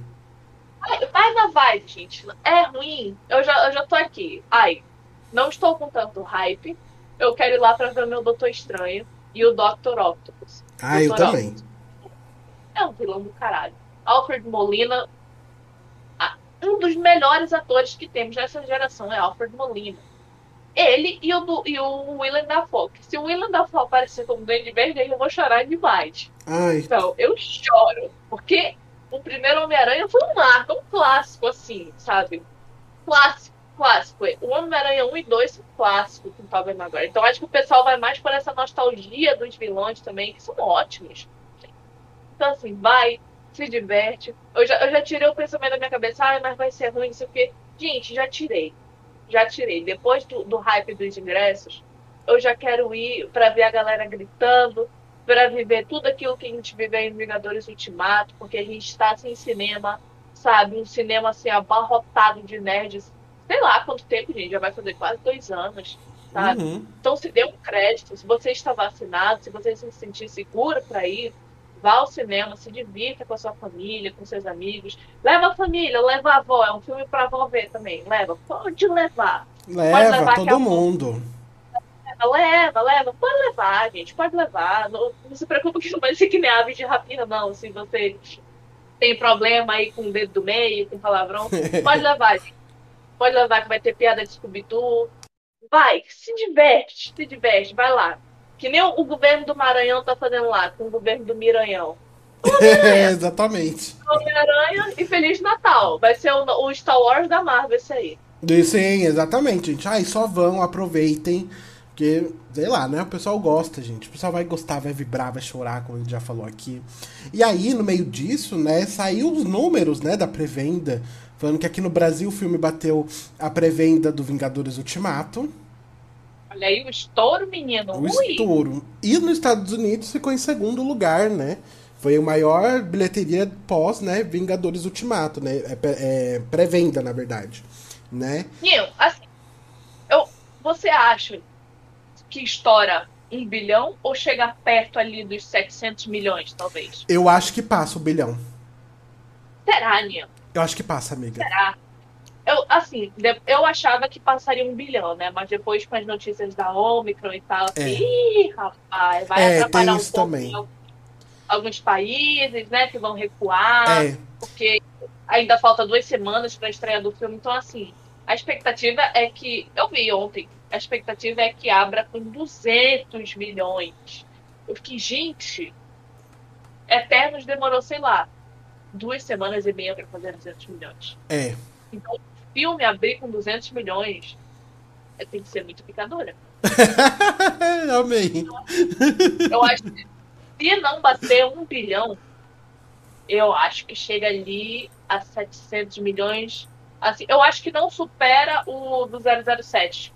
Vai, vai, na vibe, gente. É ruim. Eu já, eu já tô aqui. Ai, não estou com tanto hype. Eu quero ir lá pra ver o meu Doutor Estranho e o Dr. Octopus. Ah, Dr. eu também. É um vilão do caralho. Alfred Molina, um dos melhores atores que temos nessa geração é Alfred Molina. Ele e o, e o Willem Dafoe. Se o Willem Dafoe aparecer como Duende Verde, eu vou chorar demais. Ai. Então, eu choro. Porque o primeiro Homem-Aranha foi um marco, um clássico, assim, sabe? Clássico, clássico. O Homem-Aranha 1 e 2 são clássicos com o Tobey Maguire. Então, acho que o pessoal vai mais por essa nostalgia dos vilões também, que são ótimos. Então, assim, vai, se diverte. Eu já, eu já tirei o pensamento da minha cabeça, ah, mas vai ser ruim, não sei o quê. Gente, já tirei. Já tirei. Depois do, do hype dos ingressos, eu já quero ir para ver a galera gritando, para viver tudo aquilo que a gente viveu em Vingadores Ultimato, porque a gente está sem cinema, sabe? Um cinema assim abarrotado de nerds. Sei lá quanto tempo, gente, já vai fazer quase dois anos, sabe? Uhum. Então se dê um crédito, se você está vacinado, se você se sentir seguro para ir, Vá ao cinema, se divirta com a sua família, com seus amigos. Leva a família, leva a avó. É um filme para avó ver também. Leva. Pode levar. Leva pode levar todo mundo. Leva, leva. Pode levar, gente. Pode levar. Não, não se preocupe que não vai ser que nem ave de rapina, não. Se você tem problema aí com o dedo do meio, com palavrão, [LAUGHS] pode levar, gente. Pode levar que vai ter piada de scooby. Vai, se diverte, se diverte, vai lá. Que nem o, o governo do Maranhão tá fazendo lá, com o governo do Miranhão. É, [LAUGHS] exatamente. Homem-Aranha e Feliz Natal. Vai ser o, o, Star Wars da Marvel, esse aí. Sim, exatamente, gente. Ai, só vão, aproveitem. Porque, sei lá, né? O pessoal gosta, gente. O pessoal vai gostar, vai vibrar, vai chorar, como a gente já falou aqui. E aí, no meio disso, né, saiu os números, né, da pré-venda. Falando que aqui no Brasil o filme bateu a pré-venda do Vingadores Ultimato. Olha aí o estouro, menino. O Ui. estouro. E nos Estados Unidos ficou em segundo lugar, né? Foi a maior bilheteria pós, né? Vingadores Ultimato, né? É, é pré-venda, na verdade, né? Nil, assim, eu, você acha que estoura um bilhão ou chega perto ali dos 700 milhões, talvez? Eu acho que passa o bilhão. Será, Nil? Eu acho que passa, amiga. Será? Eu, assim, eu achava que passaria um bilhão, né? Mas depois com as notícias da Omicron e tal, é. ih, rapaz, vai é, atrapalhar um pouco também. alguns países, né, que vão recuar, é. porque ainda falta duas semanas para a estreia do filme, então assim, a expectativa é que, eu vi ontem, a expectativa é que abra com 200 milhões. Eu fiquei, gente, Eternos demorou, sei lá, duas semanas e meia para fazer 200 milhões. É. Então, filme abrir com 200 milhões é, tem que ser muito picadora. [LAUGHS] Amém. Eu acho que se não bater um bilhão, eu acho que chega ali a 700 milhões. Assim, eu acho que não supera o do 007,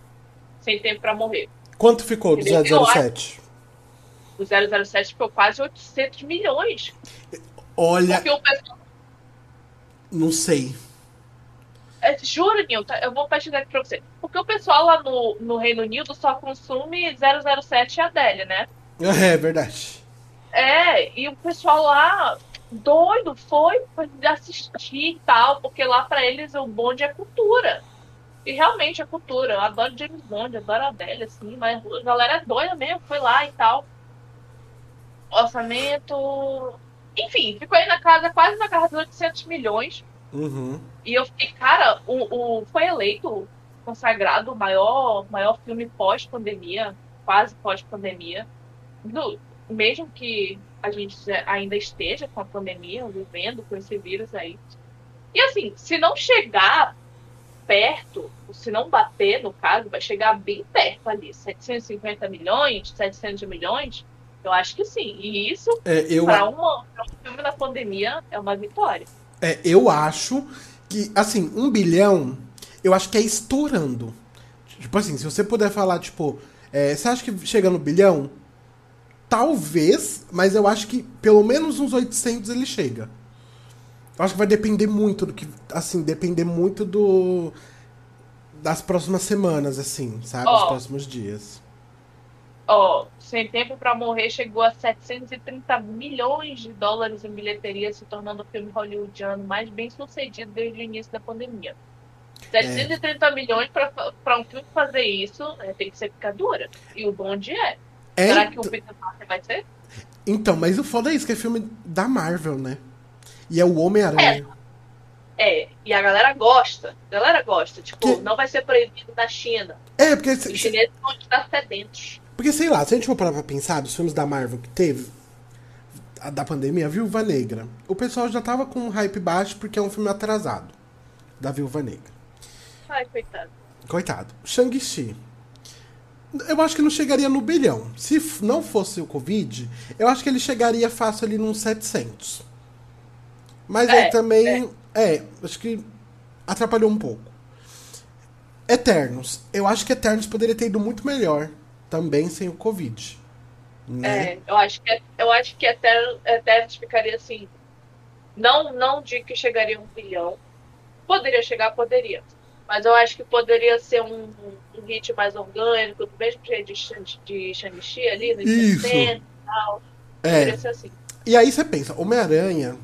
sem tempo para morrer. Quanto ficou do 007? O 007 ficou quase 800 milhões. Olha. Porque o pessoal... Não sei. É, juro, Nilton, eu vou pesquisar aqui pra você. Porque o pessoal lá no, no Reino Unido só consome 007 e Adélia, né? É verdade. É, e o pessoal lá doido foi assistir e tal, porque lá para eles o bonde é cultura. E realmente a cultura, eu adoro James Bond, adoro a Adele, assim, mas a galera é doida mesmo, foi lá e tal. Orçamento. Enfim, ficou aí na casa, quase na casa de 800 milhões. Uhum. E eu fiquei, cara, o, o, foi eleito consagrado o maior, maior filme pós-pandemia, quase pós-pandemia. Mesmo que a gente ainda esteja com a pandemia, vivendo com esse vírus aí. E assim, se não chegar perto, se não bater, no caso, vai chegar bem perto ali, 750 milhões, 700 milhões, eu acho que sim. E isso, é, eu... para um filme da pandemia, é uma vitória. É, eu acho que, assim, um bilhão, eu acho que é estourando. Tipo assim, se você puder falar, tipo, é, você acha que chega no bilhão? Talvez, mas eu acho que pelo menos uns 800 ele chega. Eu acho que vai depender muito do que. Assim, depender muito do. Das próximas semanas, assim, sabe? Oh. Dos próximos dias. Ó, Sem Tempo para Morrer chegou a 730 milhões de dólares em bilheteria, se tornando o filme hollywoodiano mais bem sucedido desde o início da pandemia. 730 é. milhões para um filme fazer isso é, tem que ser picadura. E o bonde é. é Será que o Peter Parker vai ser? Então, mas o foda é isso, que é filme da Marvel, né? E é o Homem-Aranha. É. é. e a galera gosta. A galera gosta. Tipo, que... não vai ser proibido na China. É, porque. Os chineses vão estar sedentos. Porque, sei lá, se a gente for parar pra pensar dos filmes da Marvel que teve, a da pandemia, Viúva Negra, o pessoal já tava com um hype baixo porque é um filme atrasado. Da Viúva Negra. Ai, coitado. Coitado. Shang-Chi. Eu acho que não chegaria no bilhão. Se não fosse o Covid, eu acho que ele chegaria fácil ali nos 700. Mas é, aí também. É. é, acho que atrapalhou um pouco. Eternos. Eu acho que Eternos poderia ter ido muito melhor também sem o Covid. Né? É, eu acho que, eu acho que Eternos, Eternos ficaria assim. Não, não digo que chegaria a um bilhão. Poderia chegar, poderia. Mas eu acho que poderia ser um, um hit mais orgânico, do mesmo jeito de, de Shang-Chi ali, no Isso. e tal. É. Poderia ser assim. E aí você pensa, Homem-Aranha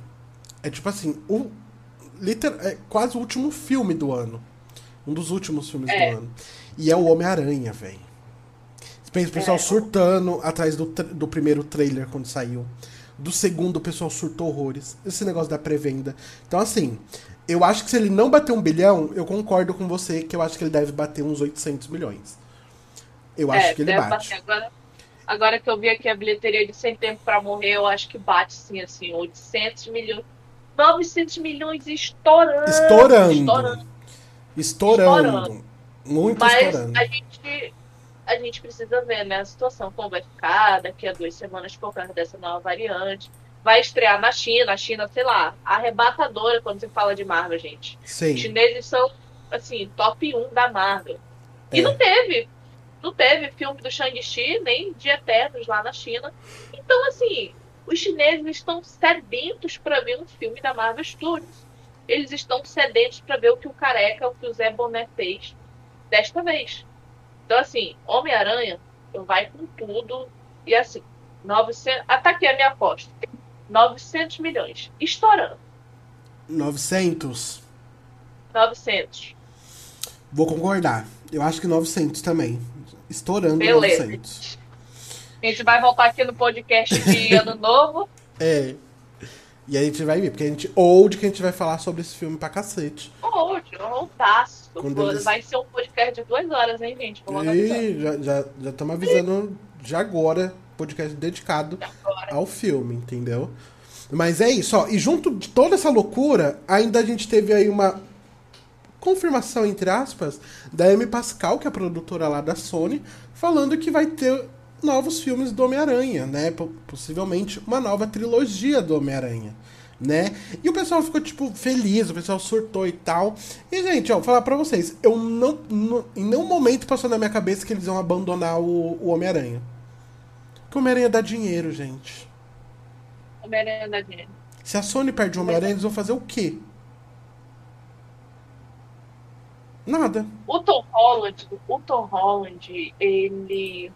é tipo assim, o, liter, é quase o último filme do ano. Um dos últimos filmes é. do ano. E é o Homem-Aranha, velho. Pensa o pessoal é. surtando atrás do, do primeiro trailer quando saiu. Do segundo, o pessoal surtou horrores. Esse negócio da pré-venda. Então, assim, eu acho que se ele não bater um bilhão, eu concordo com você que eu acho que ele deve bater uns 800 milhões. Eu acho é, que ele bate. Agora, agora que eu vi aqui a bilheteria de Sem Tempo para Morrer, eu acho que bate sim, assim, 800 milhões. 900 milhões estourando. Estourando. Estourando. estourando. estourando. Muito Mas estourando. a gente, a gente precisa ver né, a situação, como vai ficar daqui a duas semanas por causa dessa nova variante. Vai estrear na China, a China, sei lá, arrebatadora quando se fala de Marvel, gente. Sim. Os chineses são, assim, top 1 da Marvel. E é. não teve. Não teve filme do Shang-Chi, nem de Eternos lá na China. Então, assim, os chineses estão sedentos para ver um filme da Marvel Studios. Eles estão sedentos para ver o que o Careca, o que o Zé Boné fez desta vez. Então, assim, Homem-Aranha vai com tudo. E assim, 900. Ah, tá aqui a minha aposta. 900 milhões. Estourando. 900? 900. Vou concordar. Eu acho que 900 também. Estourando Beleza. 900. A gente vai voltar aqui no podcast de [LAUGHS] Ano Novo. É. E aí a gente vai ver, porque a gente. Old que a gente vai falar sobre esse filme pra cacete. Old, oldaço. Eles... Vai ser um podcast de duas horas, hein, gente? E já estamos já, já avisando de agora, podcast dedicado ao filme, entendeu? Mas é isso, ó. E junto de toda essa loucura, ainda a gente teve aí uma confirmação, entre aspas, da Amy Pascal, que é a produtora lá da Sony, falando que vai ter novos filmes do Homem-Aranha, né? Possivelmente uma nova trilogia do Homem-Aranha, né? E o pessoal ficou, tipo, feliz, o pessoal surtou e tal. E, gente, ó, vou falar pra vocês, eu não, não em nenhum momento passou na minha cabeça que eles iam abandonar o, o Homem-Aranha. Porque o Homem-Aranha dá dinheiro, gente. Homem-Aranha dá dinheiro. Se a Sony perde o Homem-Aranha, eles vão fazer o quê? Nada. O Tom Holland, o Tom Holland, ele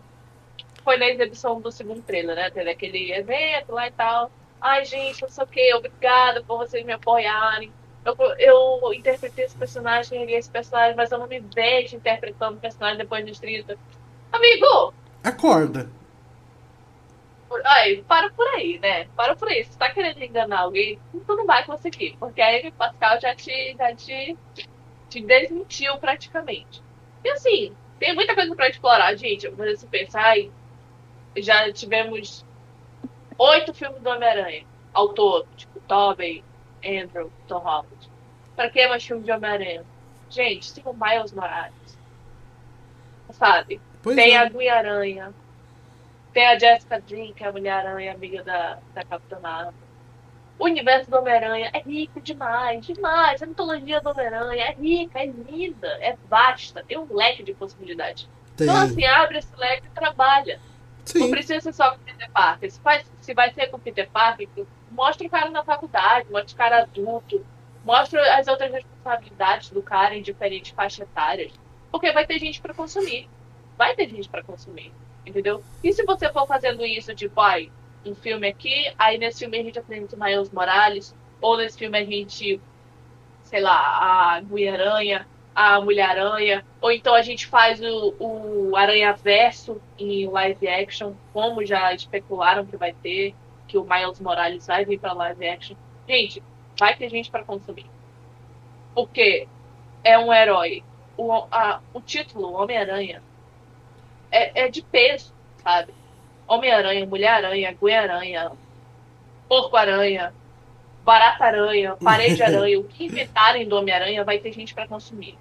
foi na exibição do segundo trailer, né? Teve aquele evento lá e tal. Ai, gente, não sei o que, obrigada por vocês me apoiarem. Eu, eu interpretei esse personagem, erguei esse personagem, mas eu não me vejo interpretando o personagem depois dos 30. Amigo! Acorda. Ai, para por aí, né? Para por aí. Se você tá querendo enganar alguém, tu não vai conseguir. Porque a Amy Pascal já te, já te, te desmentiu praticamente. E assim, tem muita coisa pra explorar, gente. Mas se pensar, ai, já tivemos oito filmes do Homem-Aranha ao todo. Tipo, Tobey, Andrew, Tom Holland. Pra que mais filme de Homem-Aranha? Gente, tem o Miles Morales. Sabe? Pois tem é. a Gwen Aranha. Tem a Jessica Dream, que é a Mulher-Aranha, amiga da, da Capitã Marvel. O universo do Homem-Aranha é rico demais, demais. A mitologia do Homem-Aranha é rica, é linda, é vasta, tem um leque de possibilidades. Tem. Então, assim, abre esse leque e trabalha. Não Sim. precisa ser só com Peter Parker. Se, faz, se vai ser com Peter Parker, mostra o cara na faculdade, mostra o cara adulto, mostra as outras responsabilidades do cara em diferentes faixas etárias. Porque vai ter gente pra consumir. Vai ter gente pra consumir. Entendeu? E se você for fazendo isso, tipo, ai, um filme aqui, aí nesse filme a gente apresenta o Miles Morales, ou nesse filme a gente, sei lá, a Gui-Aranha, a Mulher-Aranha, ou então a gente faz o, o Aranha-Verso em live action, como já especularam que vai ter, que o Miles Morales vai vir pra live action. Gente, vai ter gente pra consumir. Porque é um herói. O, a- o título, Homem-Aranha, é, é de peso, sabe? Homem-Aranha, Mulher-Aranha, Gwen-Aranha, Porco-Aranha, Barata-Aranha, Parede-Aranha, [LAUGHS] o que inventarem do Homem-Aranha vai ter gente pra consumir.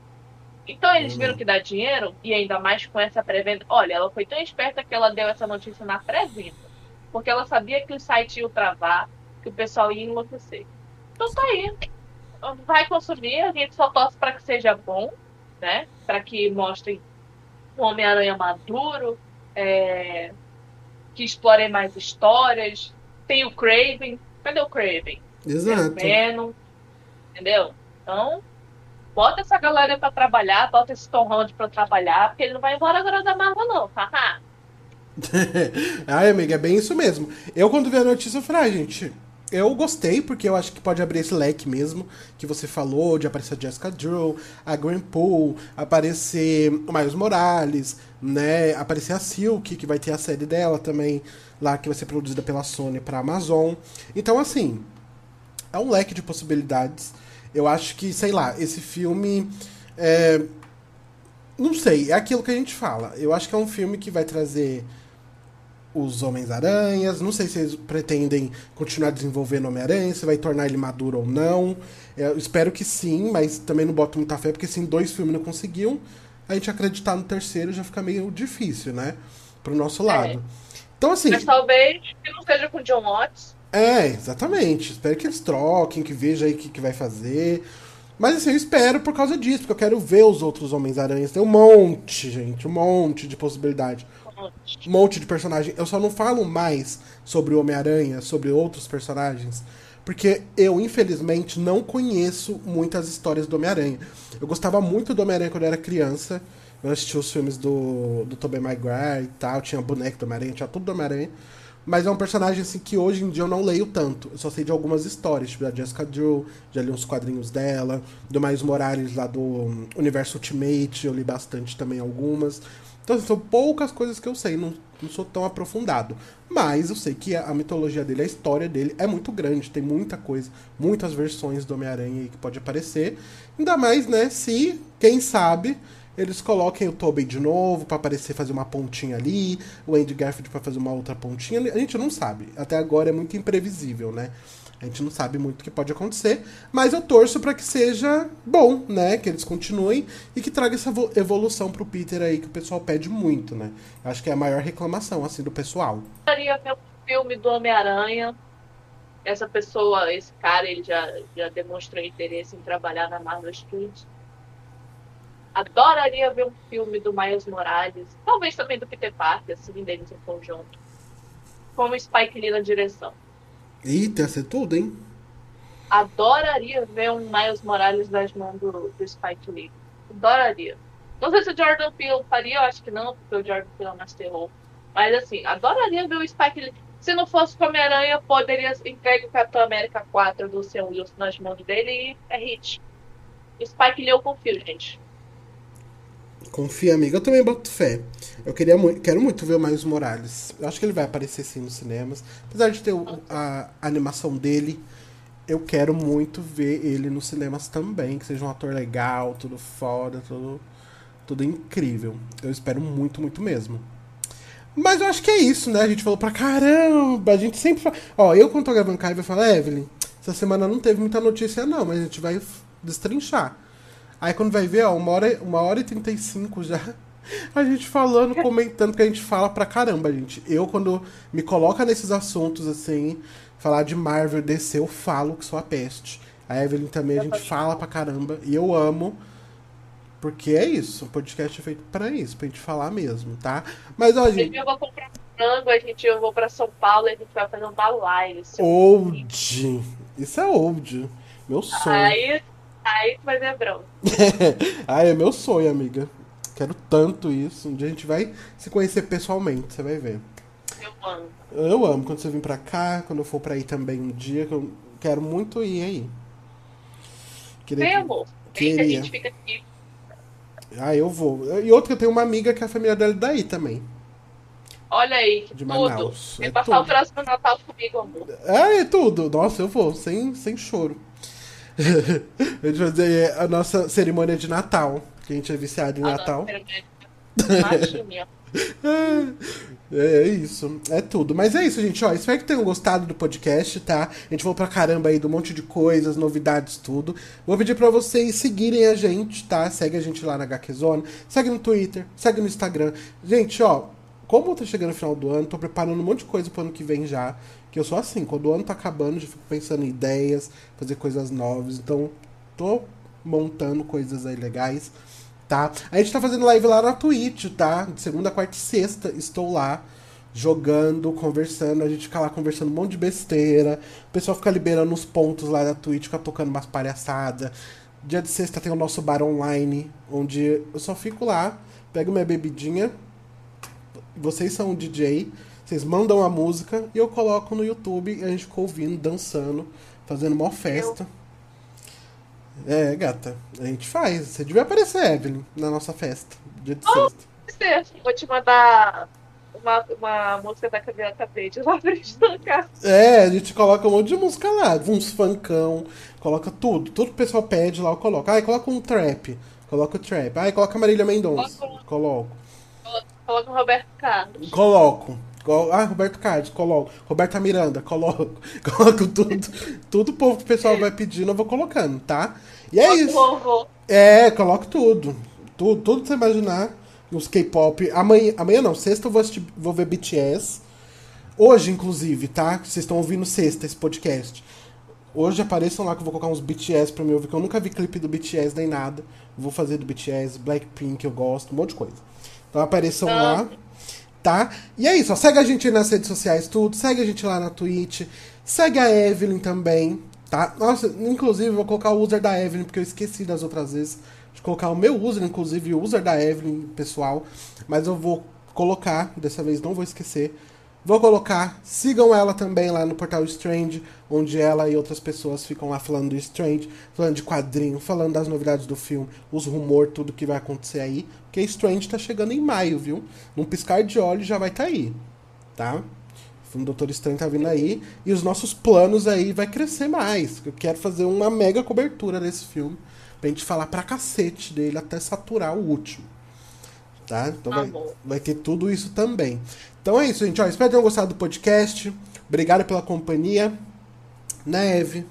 Então eles viram que dá dinheiro, e ainda mais com essa pré-venda. Olha, ela foi tão esperta que ela deu essa notícia na pré-venda. Porque ela sabia que o site ia travar, que o pessoal ia enlouquecer. Então tá aí. Vai consumir, a gente só torce para que seja bom, né? Para que mostrem um Homem-Aranha maduro, é, que explorem mais histórias. Tem o Craven. Cadê o Craven? Exato. Venom. Entendeu? Então, bota essa galera pra trabalhar, bota esse Tom Holland pra trabalhar, porque ele não vai embora agora da Marvel, não. Haha. [LAUGHS] Ai, amiga, é bem isso mesmo. Eu, quando vi a notícia, eu falei, ah, gente, eu gostei, porque eu acho que pode abrir esse leque mesmo, que você falou, de aparecer a Jessica Drew, a Gwen Poole, aparecer o Miles Morales, né, aparecer a Silk, que vai ter a série dela também, lá, que vai ser produzida pela Sony pra Amazon. Então, assim, é um leque de possibilidades. Eu acho que, sei lá, esse filme. É... Não sei, é aquilo que a gente fala. Eu acho que é um filme que vai trazer os Homens-Aranhas. Não sei se eles pretendem continuar desenvolvendo o Homem-Aranha, se vai tornar ele maduro ou não. Eu espero que sim, mas também não boto muita fé, porque se em dois filmes não conseguiam, a gente acreditar no terceiro já fica meio difícil, né? Pro nosso lado. Então, assim. Mas talvez que não seja com o John Watts. É, exatamente. Espero que eles troquem, que veja aí o que, que vai fazer. Mas assim, eu espero por causa disso, porque eu quero ver os outros Homens-Aranhas. Tem um monte, gente, um monte de possibilidade. Um monte de personagem. Eu só não falo mais sobre o Homem-Aranha, sobre outros personagens, porque eu, infelizmente, não conheço muitas histórias do Homem-Aranha. Eu gostava muito do Homem-Aranha quando eu era criança. Eu assistia os filmes do, do Tobey Maguire e tal, tinha boneco do Homem-Aranha, tinha tudo do Homem-Aranha. Mas é um personagem assim que hoje em dia eu não leio tanto. Eu só sei de algumas histórias, tipo da Jessica Drew, já li uns quadrinhos dela, do Miles Morales lá do Universo Ultimate, eu li bastante também algumas. Então assim, são poucas coisas que eu sei, não, não sou tão aprofundado. Mas eu sei que a, a mitologia dele, a história dele é muito grande, tem muita coisa, muitas versões do Homem-Aranha que pode aparecer. Ainda mais, né, se, quem sabe, eles coloquem o Tobey de novo pra aparecer, fazer uma pontinha ali, o Andy Garfield pra fazer uma outra pontinha. A gente não sabe. Até agora é muito imprevisível, né? A gente não sabe muito o que pode acontecer, mas eu torço pra que seja bom, né? Que eles continuem e que traga essa vo- evolução pro Peter aí que o pessoal pede muito, né? Eu Acho que é a maior reclamação assim do pessoal. Adoraria ver um filme do Homem-Aranha. Essa pessoa, esse cara, ele já, já demonstrou interesse em trabalhar na Marvel Studios. Adoraria ver um filme do Miles Morales. Talvez também do Peter Parker, assim, deles em conjunto. Com o Spike Lee na direção. Eita, ser tudo, hein? Adoraria ver um Miles Morales nas mãos do, do Spike Lee. Adoraria. Não sei se o Jordan Peele faria, eu acho que não, porque o Jordan Peele é mais terror. Mas assim, adoraria ver o Spike Lee. Se não fosse o Homem-Aranha, poderia entregar o Capitão América 4 do seu Wilson nas mãos dele e é hit. Spike Lee eu confio, gente. Confia, amiga. Eu também boto fé. Eu queria muito, quero muito ver o Miles Morales. Eu acho que ele vai aparecer sim nos cinemas. Apesar de ter o, a, a, animação dele, eu quero muito ver ele nos cinemas também. Que seja um ator legal, tudo foda, tudo, tudo incrível. Eu espero muito, muito mesmo. Mas eu acho que é isso, né? A gente falou pra caramba. A gente sempre fala. Ó, eu quando tô gravando Kai vai falar, Evelyn, essa semana não teve muita notícia, não, mas a gente vai destrinchar. Aí quando vai ver, ó, uma hora, uma hora e trinta e cinco já. A gente falando, comentando, que a gente fala pra caramba, gente. Eu, quando me coloca nesses assuntos, assim, falar de Marvel, DC, eu falo que sou a peste. A Evelyn também, a gente fala pra caramba. E eu amo. Porque é isso, o podcast é feito para isso, pra gente falar mesmo, tá? Mas, ó, gente. Eu vou comprar frango, a gente eu vou pra São Paulo e a gente vai fazer uma live. Old! Isso é old. Meu sonho. Aí, aí vai ver bronca. [LAUGHS] ah, é meu sonho, amiga. Quero tanto isso. Um dia a gente vai se conhecer pessoalmente, você vai ver. Eu amo. Eu amo quando você vir pra cá, quando eu for pra ir também um dia, que eu quero muito ir aí. Queria, Vem, amor. Vem queria. que a gente fica aqui ah, eu vou. E outra, eu tenho uma amiga que a família dela é daí também. Olha aí, de tudo. Manaus. Vem é passar tudo. o próximo Natal comigo, amor. É, é tudo. Nossa, eu vou, sem, sem choro. [LAUGHS] a gente vai fazer a nossa cerimônia de Natal, que a gente é viciado em Natal. Imagina. [LAUGHS] É, é isso, é tudo. Mas é isso, gente. Ó, espero que tenham gostado do podcast, tá? A gente falou pra caramba aí um monte de coisas, novidades, tudo. Vou pedir pra vocês seguirem a gente, tá? Segue a gente lá na HQZone, segue no Twitter, segue no Instagram. Gente, ó, como tá chegando no final do ano, tô preparando um monte de coisa pro ano que vem já. Que eu sou assim, quando o ano tá acabando, já fico pensando em ideias, fazer coisas novas. Então, tô montando coisas aí legais tá? A gente tá fazendo live lá na Twitch, tá? De segunda, quarta e sexta estou lá jogando, conversando, a gente fica lá conversando um monte de besteira, o pessoal fica liberando os pontos lá da Twitch, fica tocando umas palhaçadas. Dia de sexta tem o nosso bar online, onde eu só fico lá, pego minha bebidinha, vocês são o DJ, vocês mandam a música e eu coloco no YouTube e a gente fica ouvindo, dançando, fazendo uma festa. Eu é, gata, a gente faz. Você devia aparecer, Evelyn, na nossa festa, dia de oh, sexta. Vou te mandar uma, uma música da Camila Cabede lá pra gente tocar. É, a gente coloca um monte de música lá, uns funkão, coloca tudo. Tudo que o pessoal pede lá, eu coloco. Ai, coloca um trap. Coloca o trap. Ai, coloca Marília Mendonça. Coloco. Coloco. Coloca o Roberto Carlos. Coloco. Ah, Roberto Carlos, coloco. Roberta Miranda, coloco. [LAUGHS] Coloco tudo. tudo o povo que o pessoal vai pedindo, eu vou colocando, tá? E é isso. Vovô. É, coloco tudo. Tudo, tudo que você imaginar. Os K-pop. Amanhã, amanhã não, sexta eu vou, assistir, vou ver BTS. Hoje, inclusive, tá? Vocês estão ouvindo sexta esse podcast. Hoje apareçam lá que eu vou colocar uns BTS pra mim ouvir, que eu nunca vi clipe do BTS nem nada. Vou fazer do BTS, Blackpink eu gosto, um monte de coisa. Então apareçam ah. lá tá? E é isso, ó, segue a gente nas redes sociais, tudo, segue a gente lá na Twitch, segue a Evelyn também, tá? Nossa, inclusive vou colocar o user da Evelyn, porque eu esqueci das outras vezes de colocar o meu user, inclusive o user da Evelyn, pessoal, mas eu vou colocar, dessa vez não vou esquecer, Vou colocar, sigam ela também lá no portal Strange, onde ela e outras pessoas ficam lá falando do Strange, falando de quadrinho, falando das novidades do filme, os rumores, tudo que vai acontecer aí. Porque Strange tá chegando em maio, viu? Num piscar de olhos já vai estar tá aí, tá? O filme Doutor Estranho tá vindo aí e os nossos planos aí vai crescer mais. Eu quero fazer uma mega cobertura desse filme pra gente falar pra cacete dele até saturar o último. Tá? Então vai, vai ter tudo isso também. Então é isso, gente. Ó, espero que tenham gostado do podcast. Obrigado pela companhia. Neve.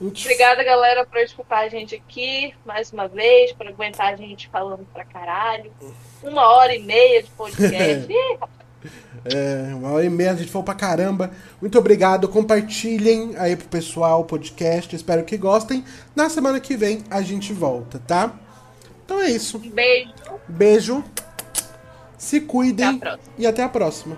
Obrigada, galera, por escutar a gente aqui mais uma vez, por aguentar a gente falando pra caralho. Uma hora e meia de podcast. [LAUGHS] é, uma hora e meia a gente falou pra caramba. Muito obrigado. Compartilhem aí pro pessoal o podcast. Espero que gostem. Na semana que vem a gente volta, tá? Então é isso. Beijo. Beijo. Se cuidem até e até a próxima.